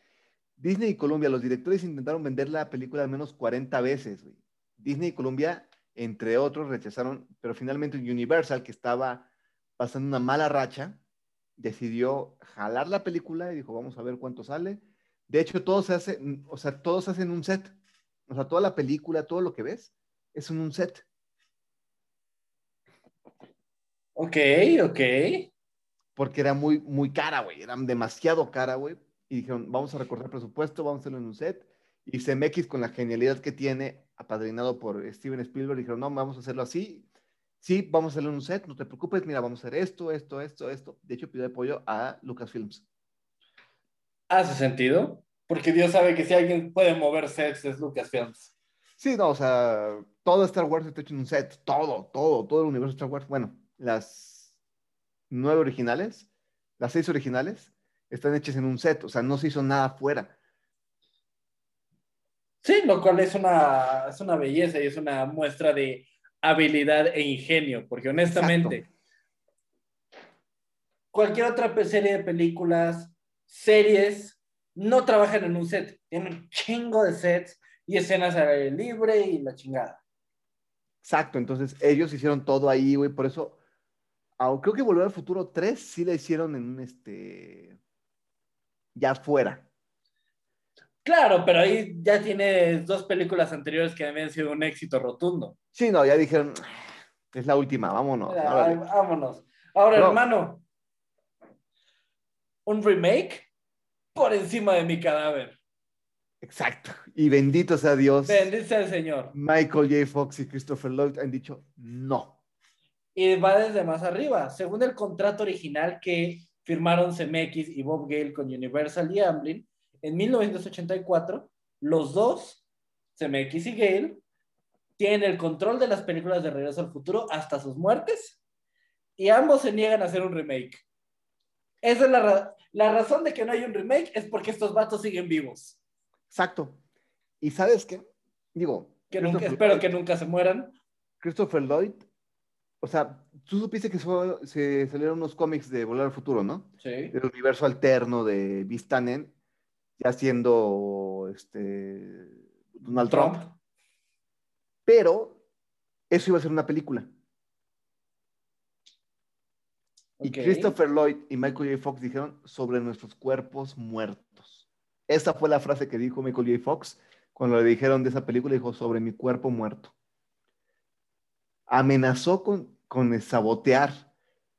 Disney y Columbia, los directores intentaron vender la película al menos 40 veces, güey. Disney y Columbia, entre otros, rechazaron, pero finalmente Universal, que estaba pasando una mala racha, decidió jalar la película y dijo, vamos a ver cuánto sale. De hecho, todo se hace, o sea, todos hacen un set. O sea, toda la película, todo lo que ves, es en un set. Ok, ok. Porque era muy, muy cara, güey. Era demasiado cara, güey. Y dijeron, vamos a recortar presupuesto, vamos a hacerlo en un set. Y CMX, con la genialidad que tiene, apadrinado por Steven Spielberg, dijeron, no, vamos a hacerlo así. Sí, vamos a hacerlo en un set, no te preocupes, mira, vamos a hacer esto, esto, esto, esto. De hecho, pidió apoyo a Lucasfilms. ¿Hace sentido? Porque Dios sabe que si alguien puede mover sets es Lucasfilms. Sí, no, o sea, todo Star Wars está hecho en un set, todo, todo, todo el universo de Star Wars. Bueno, las nueve originales, las seis originales, están hechas en un set, o sea, no se hizo nada afuera. Sí, lo cual es una, es una belleza y es una muestra de habilidad e ingenio, porque honestamente, cualquier otra serie de películas, series, no trabajan en un set, tienen un chingo de sets y escenas al aire libre y la chingada. Exacto, entonces ellos hicieron todo ahí, güey, por eso, creo que Volver al Futuro 3 sí la hicieron en un, este, ya fuera. Claro, pero ahí ya tienes dos películas anteriores que habían sido un éxito rotundo. Sí, no, ya dijeron, es la última, vámonos. vámonos. Ahora, hermano, un remake por encima de mi cadáver. Exacto. Y bendito sea Dios. Bendito sea el Señor. Michael J. Fox y Christopher Lloyd han dicho no. Y va desde más arriba. Según el contrato original que firmaron CMX y Bob Gale con Universal y Amblin, en 1984, los dos, CMX y Gale, tienen el control de las películas de Regreso al Futuro hasta sus muertes y ambos se niegan a hacer un remake. Esa es la, la razón de que no hay un remake, es porque estos vatos siguen vivos. Exacto. ¿Y sabes qué? Digo. Que nunca, espero que nunca se mueran. Christopher Lloyd, o sea, tú supiste que se salieron unos cómics de Volar al Futuro, ¿no? Sí. El universo alterno de Vistanen, ya siendo este, Donald Trump. Pero eso iba a ser una película. Y Christopher Lloyd y Michael J. Fox dijeron sobre nuestros cuerpos muertos. Esa fue la frase que dijo Michael J. Fox cuando le dijeron de esa película, dijo sobre mi cuerpo muerto. Amenazó con, con sabotear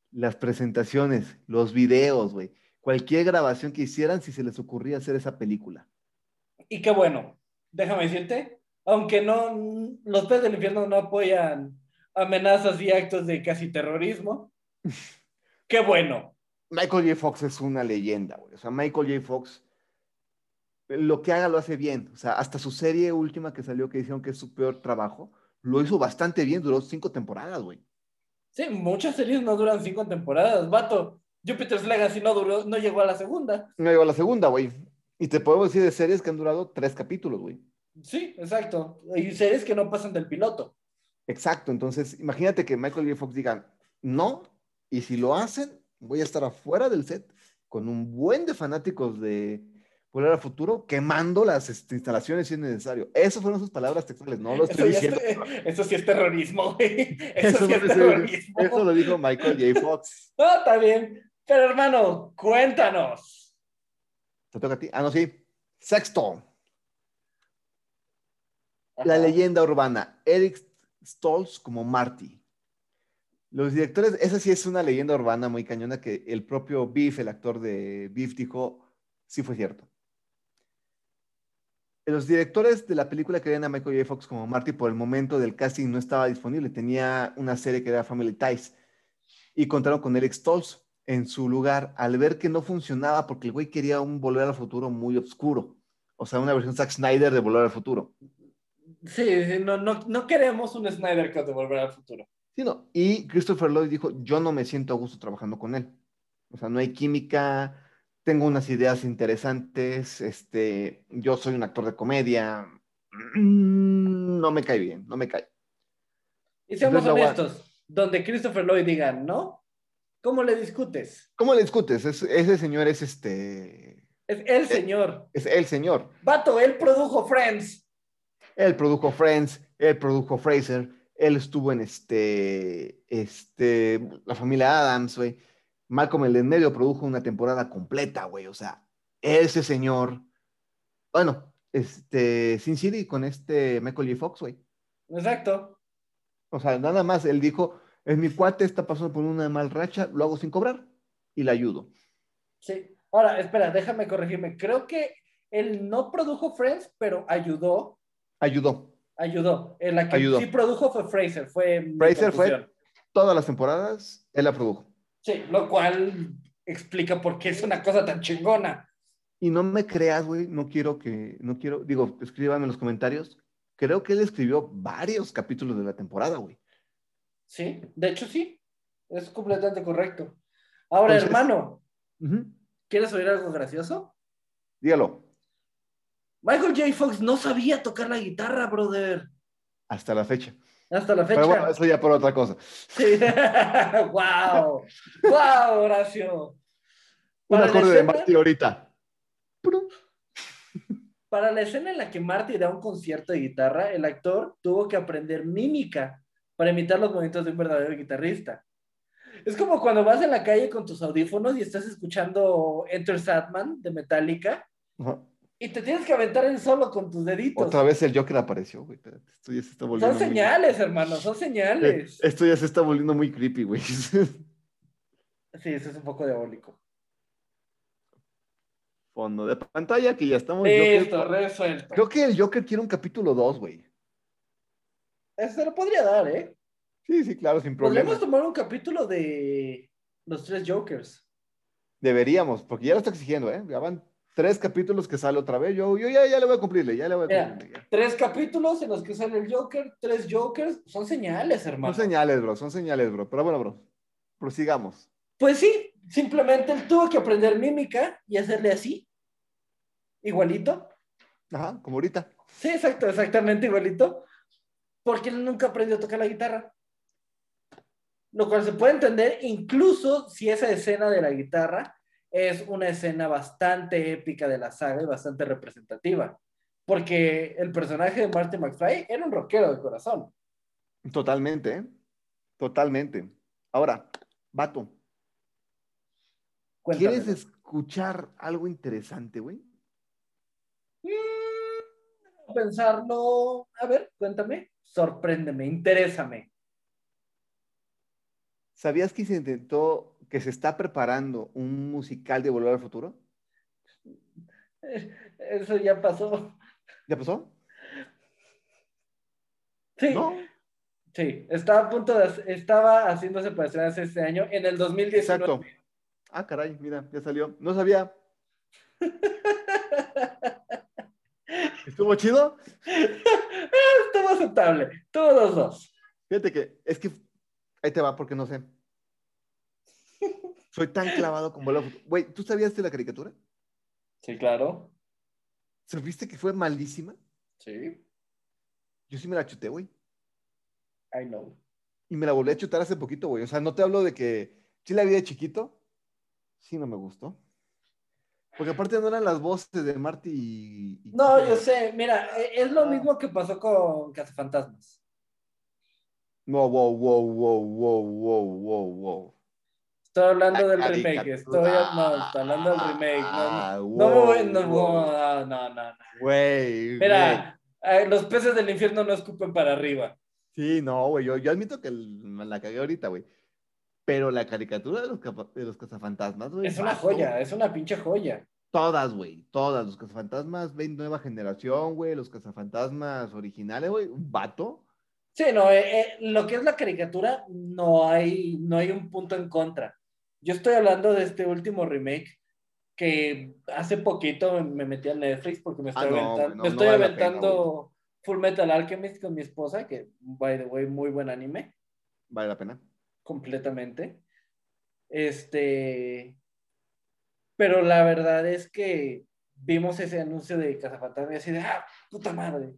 las presentaciones, los videos, güey. Cualquier grabación que hicieran si se les ocurría hacer esa película. Y qué bueno, déjame decirte, aunque no, los peces del infierno no apoyan amenazas y actos de casi terrorismo, qué bueno. Michael J. Fox es una leyenda, güey. O sea, Michael J. Fox lo que haga lo hace bien. O sea, hasta su serie última que salió, que dijeron que es su peor trabajo, lo hizo bastante bien, duró cinco temporadas, güey. Sí, muchas series no duran cinco temporadas, vato. Jupiter's Legacy no duró, no llegó a la segunda. No llegó a la segunda, güey. Y te podemos decir de series que han durado tres capítulos, güey. Sí, exacto. Y series que no pasan del piloto. Exacto. Entonces, imagínate que Michael J. Fox digan, no, y si lo hacen, voy a estar afuera del set con un buen de fanáticos de, Volver al futuro quemando las este, instalaciones si es necesario. Esas fueron sus palabras textuales, no lo estoy diciendo. eso sí es terrorismo, güey. Eso, sí es terrorismo. Eso lo dijo Michael J. Fox. No, está bien. Pero hermano, cuéntanos. Te toca a ti. Ah, no, sí. Sexto. La leyenda urbana. Eric Stoltz como Marty. Los directores, esa sí es una leyenda urbana muy cañona que el propio Biff, el actor de Biff, dijo, sí fue cierto los directores de la película querían a Michael J. Fox como Marty por el momento del casting no estaba disponible. Tenía una serie que era Family Ties y contaron con Eric Stoltz en su lugar al ver que no funcionaba porque el güey quería un Volver al Futuro muy oscuro. O sea, una versión Zack Snyder de Volver al Futuro. Sí, no, no, queremos un Snyder Cut de Volver al Futuro. Sí, no. Y Christopher Lloyd dijo, yo no me siento a gusto trabajando con él. O sea, no hay química, tengo unas ideas interesantes, este, yo soy un actor de comedia, mm, no me cae bien, no me cae. Y seamos Entonces, honestos, donde Christopher Lloyd diga, ¿no? ¿Cómo le discutes? ¿Cómo le discutes? Es- ese señor es este. Es el señor. Es el señor. Vato, él produjo Friends. Él produjo Friends, él produjo Fraser, él estuvo en este, este, la familia Adams, güey. Malcolm el en medio produjo una temporada completa, güey. O sea, ese señor. Bueno, este, Sin City con este Michael J. Fox, güey. Exacto. O sea, nada más, él dijo, es mi cuate, está pasando por una mal racha, lo hago sin cobrar y le ayudo. Sí. Ahora, espera, déjame corregirme. Creo que él no produjo Friends, pero ayudó. Ayudó. Ayudó. En la que Ayudó. sí produjo fue Fraser. Fue Fraser fue-. Todas las temporadas, él la produjo. Sí, lo cual explica por qué es una cosa tan chingona. Y no me creas, güey, no quiero que, no quiero, digo, escriban en los comentarios. Creo que él escribió varios capítulos de la temporada, güey. Sí, de hecho sí. Es completamente correcto. Ahora, Entonces- hermano. ¿quieres oír algo gracioso? Dígalo, Michael J. Fox no sabía tocar la guitarra, brother. hasta la fecha. Hasta la fecha. Pero bueno, eso ya por otra cosa. Sí. wow. Wow, Horacio. Un Para acorde de Marty ahorita. Para la escena en la que Marty da un concierto de guitarra, el actor tuvo que aprender mímica para imitar los movimientos de un verdadero guitarrista. Es como cuando vas en la calle con tus audífonos y estás escuchando Enter Satman de Metallica Ajá. Y te tienes que aventar el solo con tus deditos. Otra vez el Joker apareció, güey. Esto ya se está volviendo. Son muy- señales, hermano, son Eh, señales. Esto ya se está volviendo muy creepy, güey. Sí, eso es un poco diabólico. Fondo de pantalla, que ya estamos. Listo, Joker. resuelto. Creo que el Joker quiere un capítulo 2, güey. Eso se lo podría dar, ¿eh? Sí, sí, claro, sin problema. Podríamos tomar un capítulo de los tres Jokers. Deberíamos, porque ya lo está exigiendo, ¿eh? Ya van tres capítulos que sale otra vez. Yo, yo ya, ya le voy a cumplirle, ya le voy a cumplirle. ya. Tres capítulos en los que sale el Joker, tres Jokers, son señales, hermano. Son señales, bro, son señales, bro. Pero bueno, bro, prosigamos. Pues sí, simplemente él tuvo que aprender mímica y hacerle así. Igualito. Ajá, como ahorita. Sí, exacto, exactamente igualito. Porque él nunca aprendió a tocar la guitarra. Lo cual se puede entender incluso si esa escena de la guitarra es una escena bastante épica de la saga y bastante representativa. Porque el personaje de Marty McFly era un rockero de corazón. Totalmente, ¿eh? Totalmente. Ahora, vato, Cuéntame. ¿quieres escuchar algo interesante, güey? Mm, pensarlo. A ver, cuéntame. Sorpréndeme, interésame. ¿Sabías que se intentó, que se está preparando un musical de Volver al Futuro? Eso ya pasó. ¿Ya pasó? Sí, No. sí. Estaba a punto de, estaba haciéndose para estrenarse este año, en el 2019. Exacto. Ah, caray, mira, ya salió. No sabía. ¿Estuvo chido? Estuvo aceptable. Todos dos. Fíjate que es que ahí te va porque no sé. Soy tan clavado con Volver al Futuro. Güey, ¿tú sabías de la caricatura? Sí, claro. ¿Supiste que fue malísima? Sí. Yo sí me la chuté, güey. I know. Y me la volví a chutar hace poquito, güey. O sea, no te hablo de que sí la vi de chiquito. Sí, no me gustó. Porque aparte no eran las voces de Marty y... y- No, yo sé. Mira, e- es lo Ah. mismo que pasó con Cazafantasmas. No, wow, wow, wow, wow, wow, wow, wow. Estoy hablando La del remake. Estoy, no, estoy hablando del remake. No, Ah, no, wow, no, me voy- no, no, no, no. Güey. Mira, eh, los peces del infierno no escupen para arriba. Sí, no, güey. Yo, yo admito que me la cagué ahorita, güey. Pero la caricatura de los, de los cazafantasmas, güey. Es una joya, es una pinche joya. Todas, güey. Todas. Los cazafantasmas, ven nueva generación, güey. Los cazafantasmas originales, güey. Un vato. Sí, no, eh, eh, lo que es la caricatura, no hay, no hay un punto en contra. Yo estoy hablando de este último remake que hace poquito me- me metí a Netflix porque me estoy, Ah, no, aventando, no, me no estoy vale la pena, aventando Full Metal Alchemist con mi esposa, que, by the way, muy buen anime, Vale la pena. completamente. Este, pero la verdad es que vimos ese anuncio de Cazafantasmas y así de, ah, puta madre.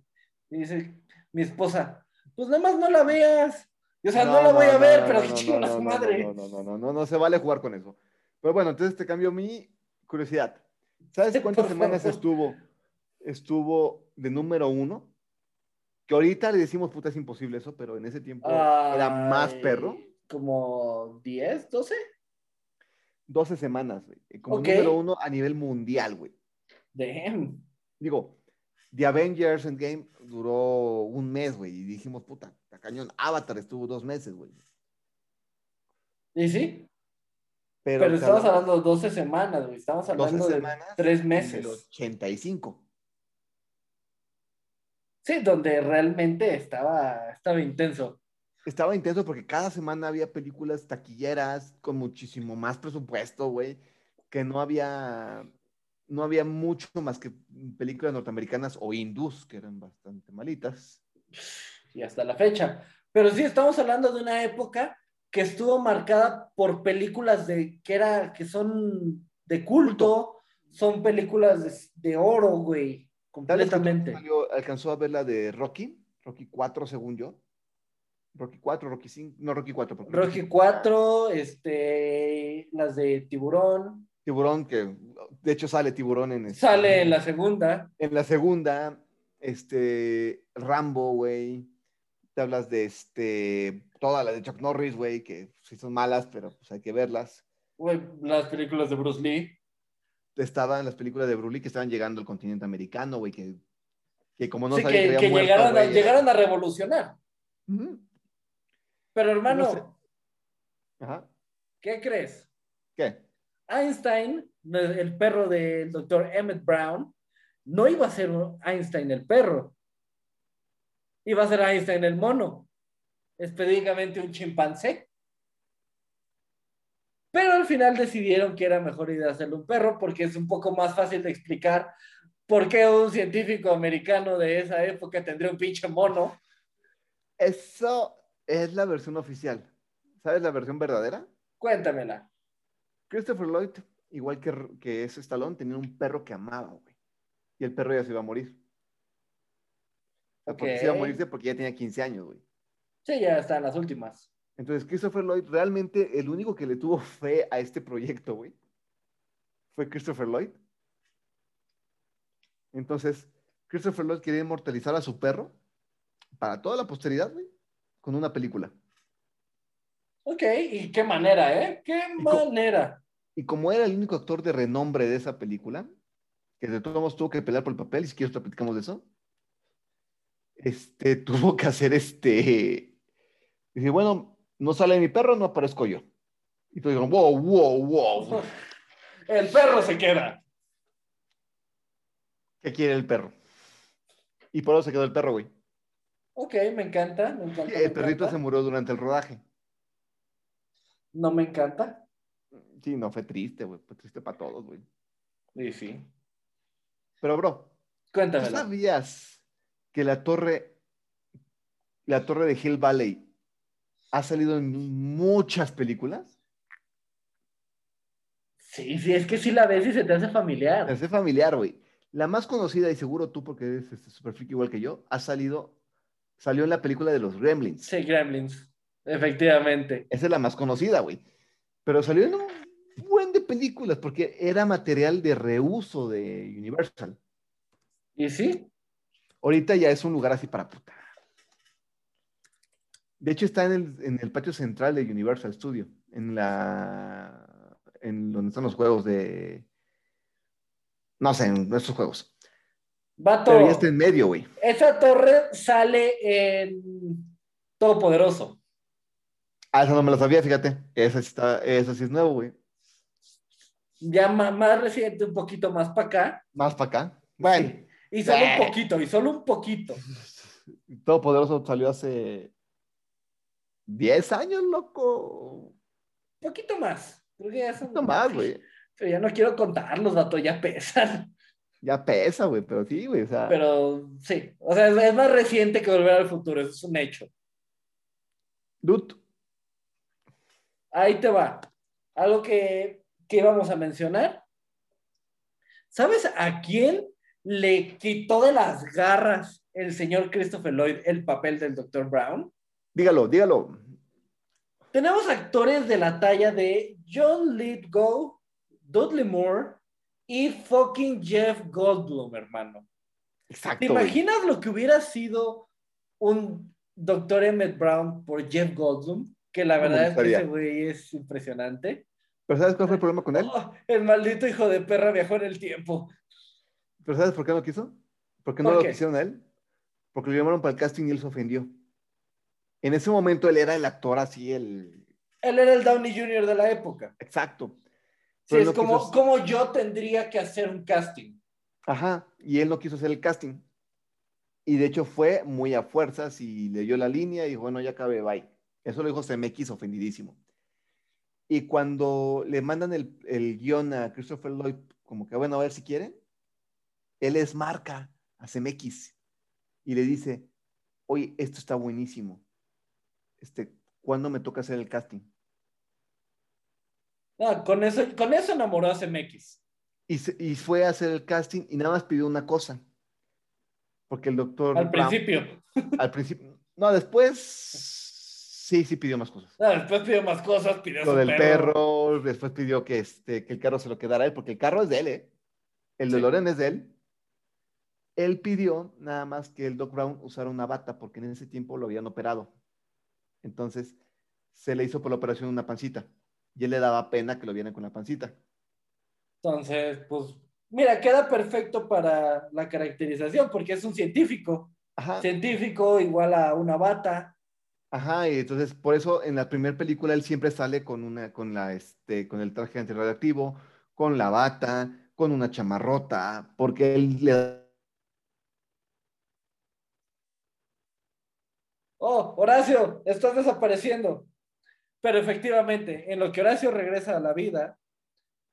Y dice mi esposa, pues nada más no la veas. O sea, no, la voy a ver, pero no, chingo no, a su no, madre. No, no, no, no, no, no se vale jugar con eso. Pero bueno, entonces te cambio mi curiosidad. ¿Sabes cuántas semanas estuvo, estuvo de número uno? Que ahorita le decimos, puta, es imposible eso, pero en ese tiempo era más perro. Como 10, 12. 12 semanas, güey. Como número uno a nivel mundial, güey. Damn. Digo, The Avengers Endgame duró un mes, güey. Y dijimos, puta, está cañón. Avatar estuvo dos meses, güey. ¿Y sí? Pero, Pero, estamos hablando de 12 semanas, güey. Estamos 12 hablando de semanas 3 en el meses. 85. Sí, donde realmente estaba, estaba intenso. Estaba intenso porque cada semana había películas taquilleras con muchísimo más presupuesto, güey, que no había, no había mucho más que películas norteamericanas o hindús, que eran bastante malitas. Y hasta la fecha. Pero sí, estamos hablando de una época que estuvo marcada por películas de, que, era, que son de culto, son películas de, de oro, güey. Completamente. salió- alcanzó a ver la de Rocky, Rocky 4, según yo. Rocky 4, Rocky 5, no Rocky 4, porque Rocky 4, este, las de Tiburón, Tiburón, que de hecho sale Tiburón en, este- sale en la segunda. en la segunda, este, Rambo, güey. Te hablas de este, todas las de Chuck Norris, güey, que sí son malas, pero pues hay que verlas. Güey, las películas de Bruce Lee. Estaban las películas de Bruce Lee que estaban llegando al continente americano, güey, que, que como no sí, sabían que, que, que muerto, llegaron, a, güey, llegaron a revolucionar. Pero hermano, No sé. Ajá. ¿qué crees? ¿Qué? Einstein, el perro del doctor Emmett Brown, no iba a ser Einstein el perro. Iba a ser Einstein el mono. Específicamente un chimpancé. Pero al final decidieron que era mejor idea hacerle un perro porque es un poco más fácil de explicar por qué un científico americano de esa época tendría un pinche mono. Eso es la versión oficial. ¿Sabes la versión verdadera? Cuéntamela. Christopher Lloyd, igual que, que ese Stallone, tenía un perro que amaba, güey. Y el perro ya se iba a morir. O sea, porque se iba a morirse porque ya tenía 15 años, güey. Sí, ya están las últimas. Entonces, Christopher Lloyd, realmente el único que le tuvo fe a este proyecto, güey, fue Christopher Lloyd. Entonces, Christopher Lloyd quería inmortalizar a su perro para toda la posteridad, güey, con una película. Ok, y qué manera, ¿eh? Qué manera. Y como era el único actor de renombre de esa película, que de todos modos tuvo que pelear por el papel, y si quieres te platicamos de eso, este, tuvo que hacer este, dice, bueno, no sale mi perro, no aparezco yo. Y todos dijeron, wow, wow, wow, El perro se queda. ¿qué quiere el perro? Y por eso se quedó el perro, güey. Ok, me encanta, me encanta. me El perrito encanta. se murió durante el rodaje. No me encanta. Sí, no, fue triste, güey, fue triste para todos, güey. Sí, sí. Pero, bro, ¿tú Cuéntamelo. sabías que la torre, la torre de Hill Valley ha salido en muchas películas? Sí, sí, es que si la ves y se te hace familiar. Es de familiar, güey. La más conocida, y seguro tú, porque eres este, super freak igual que yo, ha salido, salió en la película de los Gremlins. Sí, Gremlins. Efectivamente. Esa es la más conocida, güey. Pero salió en un buen de películas, porque era material de reuso de Universal. ¿Y sí? Ahorita ya es un lugar así para puta. De hecho, está en el, en el patio central de Universal Studio, en la. en donde están los juegos de. No sé, en nuestros juegos. Vato, Pero ya está en medio, güey. esa torre sale en Todopoderoso. Ah, esa no me la sabía, fíjate. Esa sí, está, esa sí es nuevo, güey. Ya ma- más reciente, un poquito más para acá. Más para acá. Bueno, Y solo Eh. un poquito, y solo un poquito. Todopoderoso salió hace 10 años, loco. Poquito más. Creo que ya son- No más, güey. Pero ya no quiero contarlos, vato, ya pesan. Ya pesa, güey, pero sí, güey. O sea, Pero sí, o sea, es, es más reciente que Volver al Futuro, eso es un hecho. dude, Ahí te va. Algo que, que íbamos a mencionar. ¿Sabes a quién le quitó de las garras el señor Christopher Lloyd el papel del Dr. Brown? dígalo, dígalo. tenemos actores de la talla de John Lithgow, Dudley Moore y fucking Jeff Goldblum, hermano. Exacto. ¿Te imaginas lo que hubiera sido un Dr. Emmett Brown por Jeff Goldblum? Que la verdad es que ese güey es impresionante. ¿Pero sabes cuál fue el problema con él? Oh, el maldito hijo de perra viajó en el tiempo. ¿Pero sabes por qué no quiso? ¿Por qué no lo quisieron a él? Porque lo llamaron para el casting y él se ofendió. En ese momento él era el actor así, el... Él era el Downey Jr. de la época. Exacto. Sí, es como, como yo tendría que hacer un casting. Ajá, y él no quiso hacer el casting. Y de hecho fue muy a fuerzas y leyó la línea y dijo, bueno, ya acabé, bye. Eso lo dijo CMX ofendidísimo. Y cuando le mandan el, el guion a Christopher Lloyd, como que bueno, a ver si quiere, él es marca a CMX y le dice, oye, esto está buenísimo este, ¿cuándo me toca hacer el casting? Con eso, con eso enamoró a CMX. Y, y, fue a hacer el casting y nada más pidió una cosa. Porque el doctor. Al principio. Al principio. No, después. Sí, sí pidió más cosas. Ah, después pidió más cosas, pidió Lo del perro. después pidió que, este, que el carro se lo quedara a él, porque el carro es de él, ¿eh? El de Loren es de él. Él pidió nada más que el Doc Brown usara una bata, porque en ese tiempo lo habían operado. Entonces, se le hizo por la operación una pancita. Y él le daba pena que lo vieran con la pancita. Entonces, pues, mira, queda perfecto para la caracterización, porque es un científico. Ajá. Científico igual a una bata. Ajá, y entonces por eso en la primera película él siempre sale con una, con la, este, con el traje antirradiactivo, con la bata, con una chamarrota, porque él le oh, Horacio, estás desapareciendo. Pero efectivamente, en lo que Horacio regresa a la vida,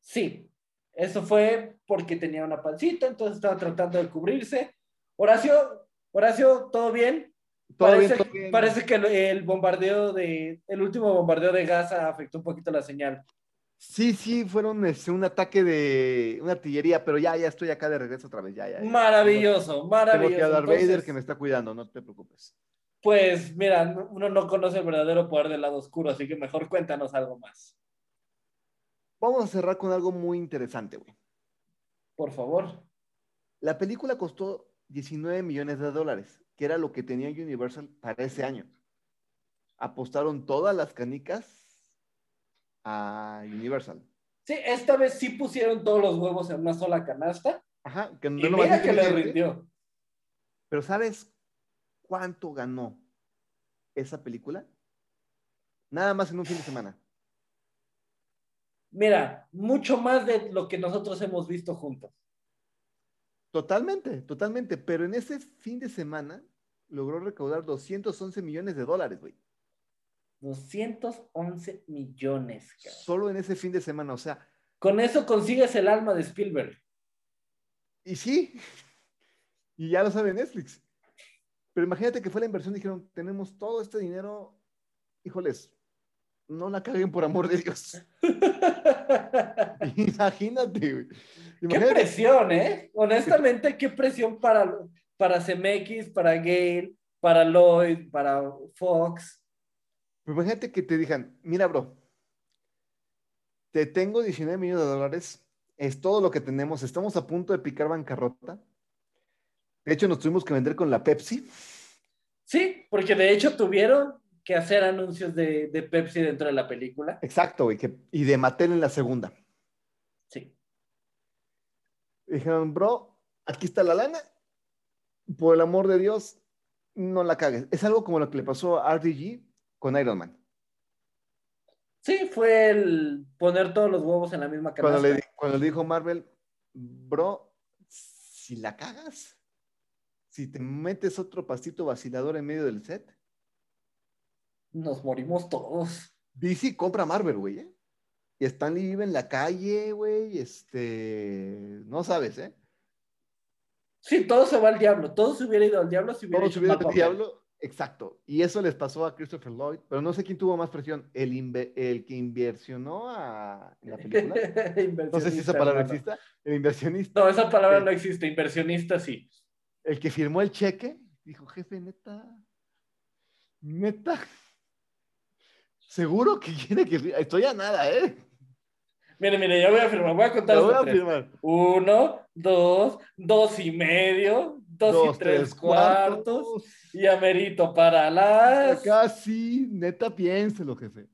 sí, eso fue porque tenía una pancita, entonces estaba tratando de cubrirse. Horacio, Horacio, ¿todo bien? Parece, parece que el bombardeo de, el último bombardeo de Gaza afectó un poquito la señal. Sí, sí, fueron este, un ataque de una artillería, pero ya, ya estoy acá de regreso otra vez, ya, ya. Maravilloso, maravilloso. Tengo que a Darth Vader que me está cuidando, no te preocupes. Pues mira, uno no conoce el verdadero poder del lado oscuro, así que mejor cuéntanos algo más. Vamos a cerrar con algo muy interesante, güey. Por favor. La película costó 19 millones de dólares, que era lo que tenía Universal para ese año. Apostaron todas las canicas a Universal. Sí, esta vez sí pusieron todos los huevos en una sola canasta. Ajá, que no y mira que le rindió. Pero ¿sabes cuánto ganó esa película? Nada más en un fin de semana. Mira, mucho más de lo que nosotros hemos visto juntos. Totalmente, totalmente. Pero en ese fin de semana logró recaudar 211 millones de dólares, güey. 211 millones. Solo en ese fin de semana, o sea. Con eso consigues el alma de Spielberg. Y sí, y ya lo sabe Netflix. Pero imagínate que fue la inversión, dijeron, tenemos todo este dinero, híjoles, no la caguen por amor de Dios. imagínate, güey. Qué presión, ¿eh? Honestamente, qué presión para, para CMX, para Gale, para Lloyd, para Fox. Pero imagínate que te digan, mira, bro, te tengo 19 millones de dólares, es todo lo que tenemos, estamos a punto de picar bancarrota de hecho, nos tuvimos que vender con la Pepsi. Sí, porque de hecho tuvieron que hacer anuncios de, Pepsi dentro de la película. Exacto, y, que, y de Mattel en la segunda. Sí. Dijeron, bro, aquí está la lana. Por el amor de Dios, no la cagues. Es algo como lo que le pasó a RDG con Iron Man. Sí, fue el poner todos los huevos en la misma canasta. Cuando le, cuando le dijo Marvel, bro, si la cagas, si te metes otro pastito vacilador en medio del set. Nos morimos todos. DC compra Marvel, güey, ¿eh? Y Stanley vive en la calle, güey, este, no sabes, ¿eh? Sí, todo se va al diablo, todo se hubiera ido al diablo si hubiera todo se hubiera ido al diablo, exacto. Y eso les pasó a Christopher Lloyd, pero no sé quién tuvo más presión, el, el que inversionó a la película. no sé si esa palabra existe, el inversionista. No, esa palabra no existe, inversionista sí el que firmó el cheque, dijo, jefe, neta, neta. Seguro que quiere que. Estoy a nada, ¿eh? Mire, mire, ya voy a firmar, voy a contar. Lo voy a firmar. Uno, dos, dos y medio, dos, y tres, cuartos, y amerito para las. Casi, neta, piénselo, jefe.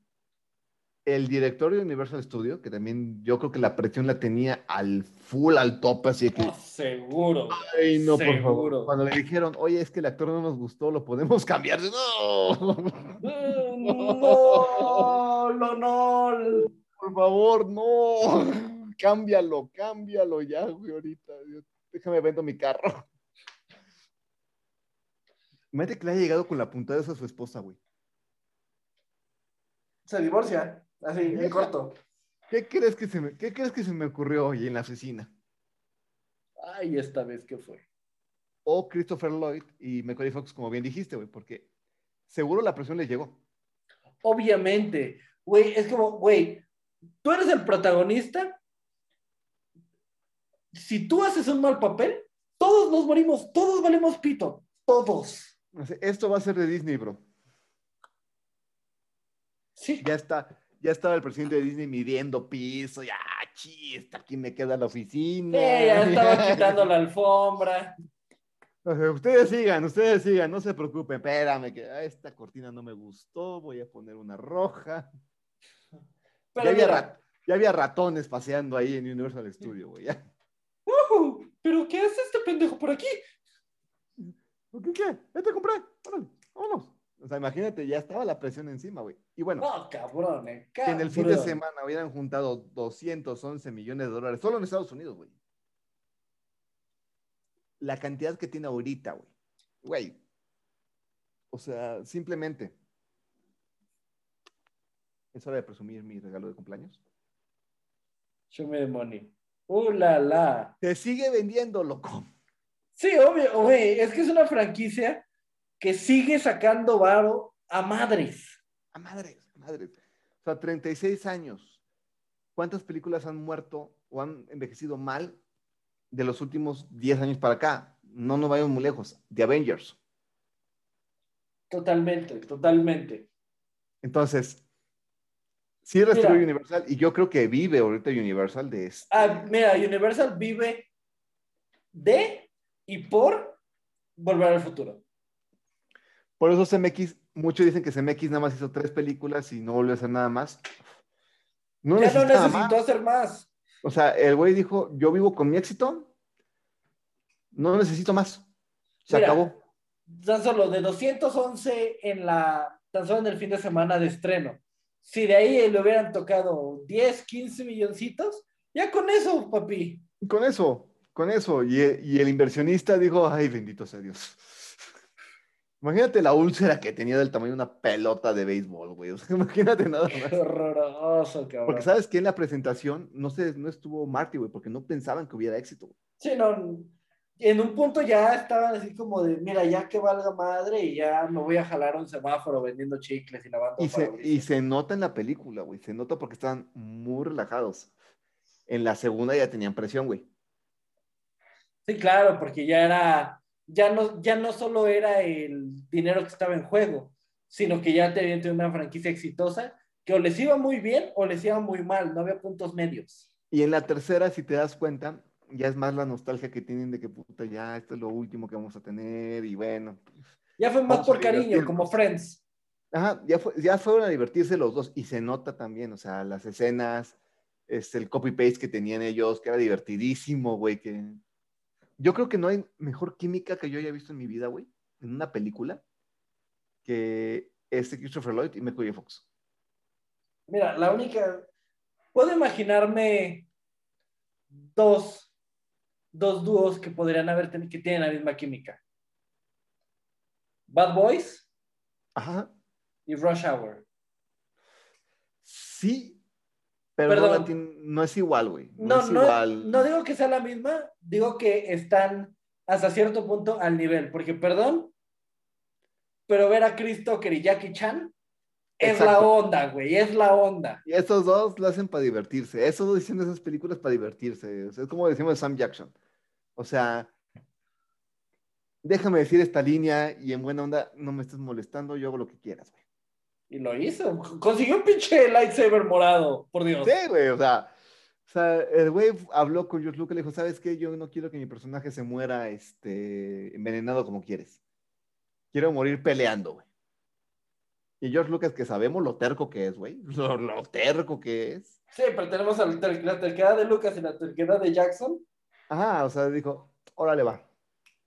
El director de Universal Studio, que también yo creo que la presión la tenía al full, al tope, así que. seguro. Ay, no, por favor. Cuando le dijeron, oye, es que el actor no nos gustó, lo podemos cambiar. No. No, no, no por favor, no. Cámbialo, cámbialo ya, güey, ahorita. Déjame vendo mi carro. Mete que le haya llegado con la puntada de a su esposa, güey. Se divorcia, así, en corto. ¿Qué crees que se me, qué crees que se me ocurrió hoy en la oficina? Ay, esta vez, ¿qué fue? O Christopher Lloyd y Macaulay Fox, como bien dijiste, güey, porque seguro la presión les llegó. Obviamente, güey, es como, güey, tú eres el protagonista. Si tú haces un mal papel, todos nos morimos, todos valemos pito, todos. Esto va a ser de Disney, bro. Sí. Ya está, ya estaba el presidente de Disney midiendo piso, ya, chiste, aquí me queda la oficina. Sí, ya estaba quitando la alfombra. Ustedes sigan, ustedes sigan, no se preocupen, espérame, que esta cortina no me gustó, voy a poner una roja ya, había ratones paseando ahí en Universal Studio, güey. ¿Pero qué hace este pendejo por aquí? ¿Qué? ¿Qué? Ya te compré. vámonos. O sea, imagínate, ya estaba la presión encima, güey. Y bueno. No, cabrón, eh, Que en el fin de semana hubieran juntado 211 millones de dólares, solo en Estados Unidos, güey. La cantidad que tiene ahorita, güey. Güey. O sea, simplemente ¿Es hora de presumir mi regalo de cumpleaños? Show me the money. ¡Uh, la, la! Te sigue vendiendo, loco. Sí, obvio, güey. Es que es una franquicia que sigue sacando varo a madres. A madres, a madres. O sea, 36 años. ¿Cuántas películas han muerto o han envejecido mal de los últimos 10 años para acá? No nos vayamos muy lejos. The Avengers. Totalmente, totalmente. Entonces, Sí, restauró Universal y yo creo que vive ahorita Universal de esto. Ah, mira, Universal vive de y por volver al futuro. Por eso CMX, muchos dicen que CMX nada más hizo tres películas y no volvió a hacer nada más. No ya no necesitó hacer más. O sea, el güey dijo, yo vivo con mi éxito, no necesito más. Se acabó. Tan solo de 211 en la, tan solo en el fin de semana de estreno si de ahí le hubieran tocado 10, 15 milloncitos, ya con eso, papi. Con eso, con eso. Y, el inversionista dijo, ay, bendito sea Dios. Imagínate la úlcera que tenía del tamaño de una pelota de béisbol, güey. imagínate nada más. Qué horroroso, cabrón. Porque sabes que en la presentación no, se, no estuvo Marty, güey, porque no pensaban que hubiera éxito. Sí, no, en un punto ya estaban así como de, mira, ya que valga madre y ya me voy a jalar un semáforo vendiendo chicles y lavando. Y se, y se nota en la película, güey, se nota porque están muy relajados. En la segunda ya tenían presión, güey. Sí, claro, porque ya era, ya no, ya no solo era el dinero que estaba en juego, sino que ya tenían una franquicia exitosa que o les iba muy bien o les iba muy mal, no había puntos medios. Y en la tercera, si te das cuenta, ya es más la nostalgia que tienen de que puta, ya esto es lo último que vamos a tener y bueno. Ya fue más por cariño, como Friends. Ajá, ya, fue, ya fueron a divertirse los dos y se nota también, o sea, las escenas, este, el copy-paste que tenían ellos, que era divertidísimo, güey, que... Yo creo que no hay mejor química que yo haya visto en mi vida, güey, en una película, que este Christopher Lloyd y Michael Fox. Mira, la única... Puedo imaginarme dos dos dúos que podrían haber tenido, que tienen la misma química. Bad Boys Ajá. y Rush Hour. Sí, pero no, es igual, güey. No, no, no, digo que sea la misma, digo que están hasta cierto punto al nivel, porque perdón, pero ver a Chris Tucker y Jackie Chan es la onda, güey, es la onda. Y estos dos lo hacen para divertirse. Esos dos dicen esas películas para divertirse. es como decimos de Sam Jackson. O sea, déjame decir esta línea y en buena onda, no me estés molestando, yo hago lo que quieras, güey. Y lo hizo. Consiguió un pinche lightsaber morado, por Dios. Sí, güey, o sea, o sea, el güey habló con George Lucas y le dijo, ¿sabes qué? Yo no quiero que mi personaje se muera este, envenenado como quieres. Quiero morir peleando, güey. Y George Lucas, que sabemos lo terco que es, güey. Lo, lo terco que es. Sí, pero tenemos la terquedad de Lucas y la terquedad de Jackson. Ajá, o sea, dijo, órale va.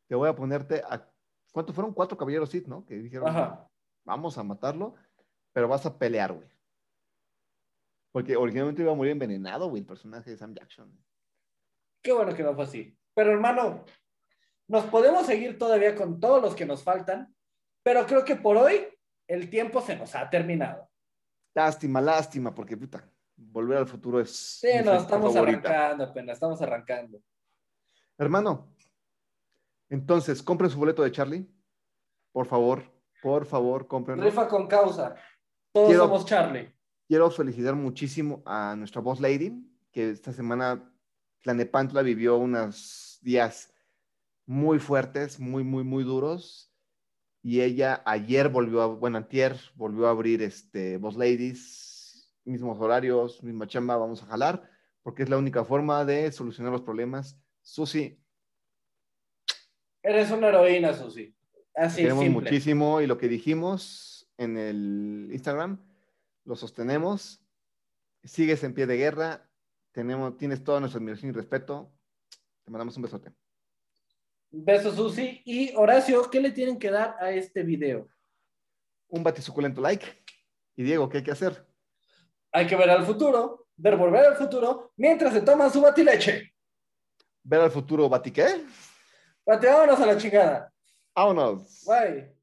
Te voy a ponerte a... ¿Cuántos fueron? Cuatro caballeros Sith, ¿no? Que dijeron, Ajá. vamos a matarlo, pero vas a pelear, güey. Porque originalmente iba a morir envenenado, güey, el personaje de Sam Jackson. Qué bueno que no fue así. Pero hermano, nos podemos seguir todavía con todos los que nos faltan, pero creo que por hoy el tiempo se nos ha terminado. Lástima, lástima, porque puta, volver al futuro es. Sí, no, estamos favorita. arrancando apenas, estamos arrancando. Hermano, entonces, compren su boleto de Charlie. Por favor, por favor, cómprenlo. Rifa con causa. Todos Quiero- somos Charlie. Quiero felicitar muchísimo a nuestra boss lady, que esta semana Tlanepantla vivió unos días muy fuertes, muy, muy, muy duros. Y ella ayer volvió a, bueno, antier, volvió a abrir este Boss Ladies, mismos horarios, misma chamba, vamos a jalar, porque es la única forma de solucionar los problemas. Susi, Eres una heroína, Susi. Así, queremos simple. muchísimo y lo que dijimos en el Instagram lo sostenemos. Sigues en pie de guerra, tenemos, tienes toda nuestra admiración y respeto. Te mandamos un besote. Besos, Susi. Y Horacio, ¿qué le tienen que dar a este video? Un bate suculento like. Y Diego, ¿qué hay que hacer? Hay que ver al futuro, ver volver al futuro, mientras se toman su batileche. ¿Ver al futuro batiqué? Bate, vámonos a la chingada. Vámonos. Bye.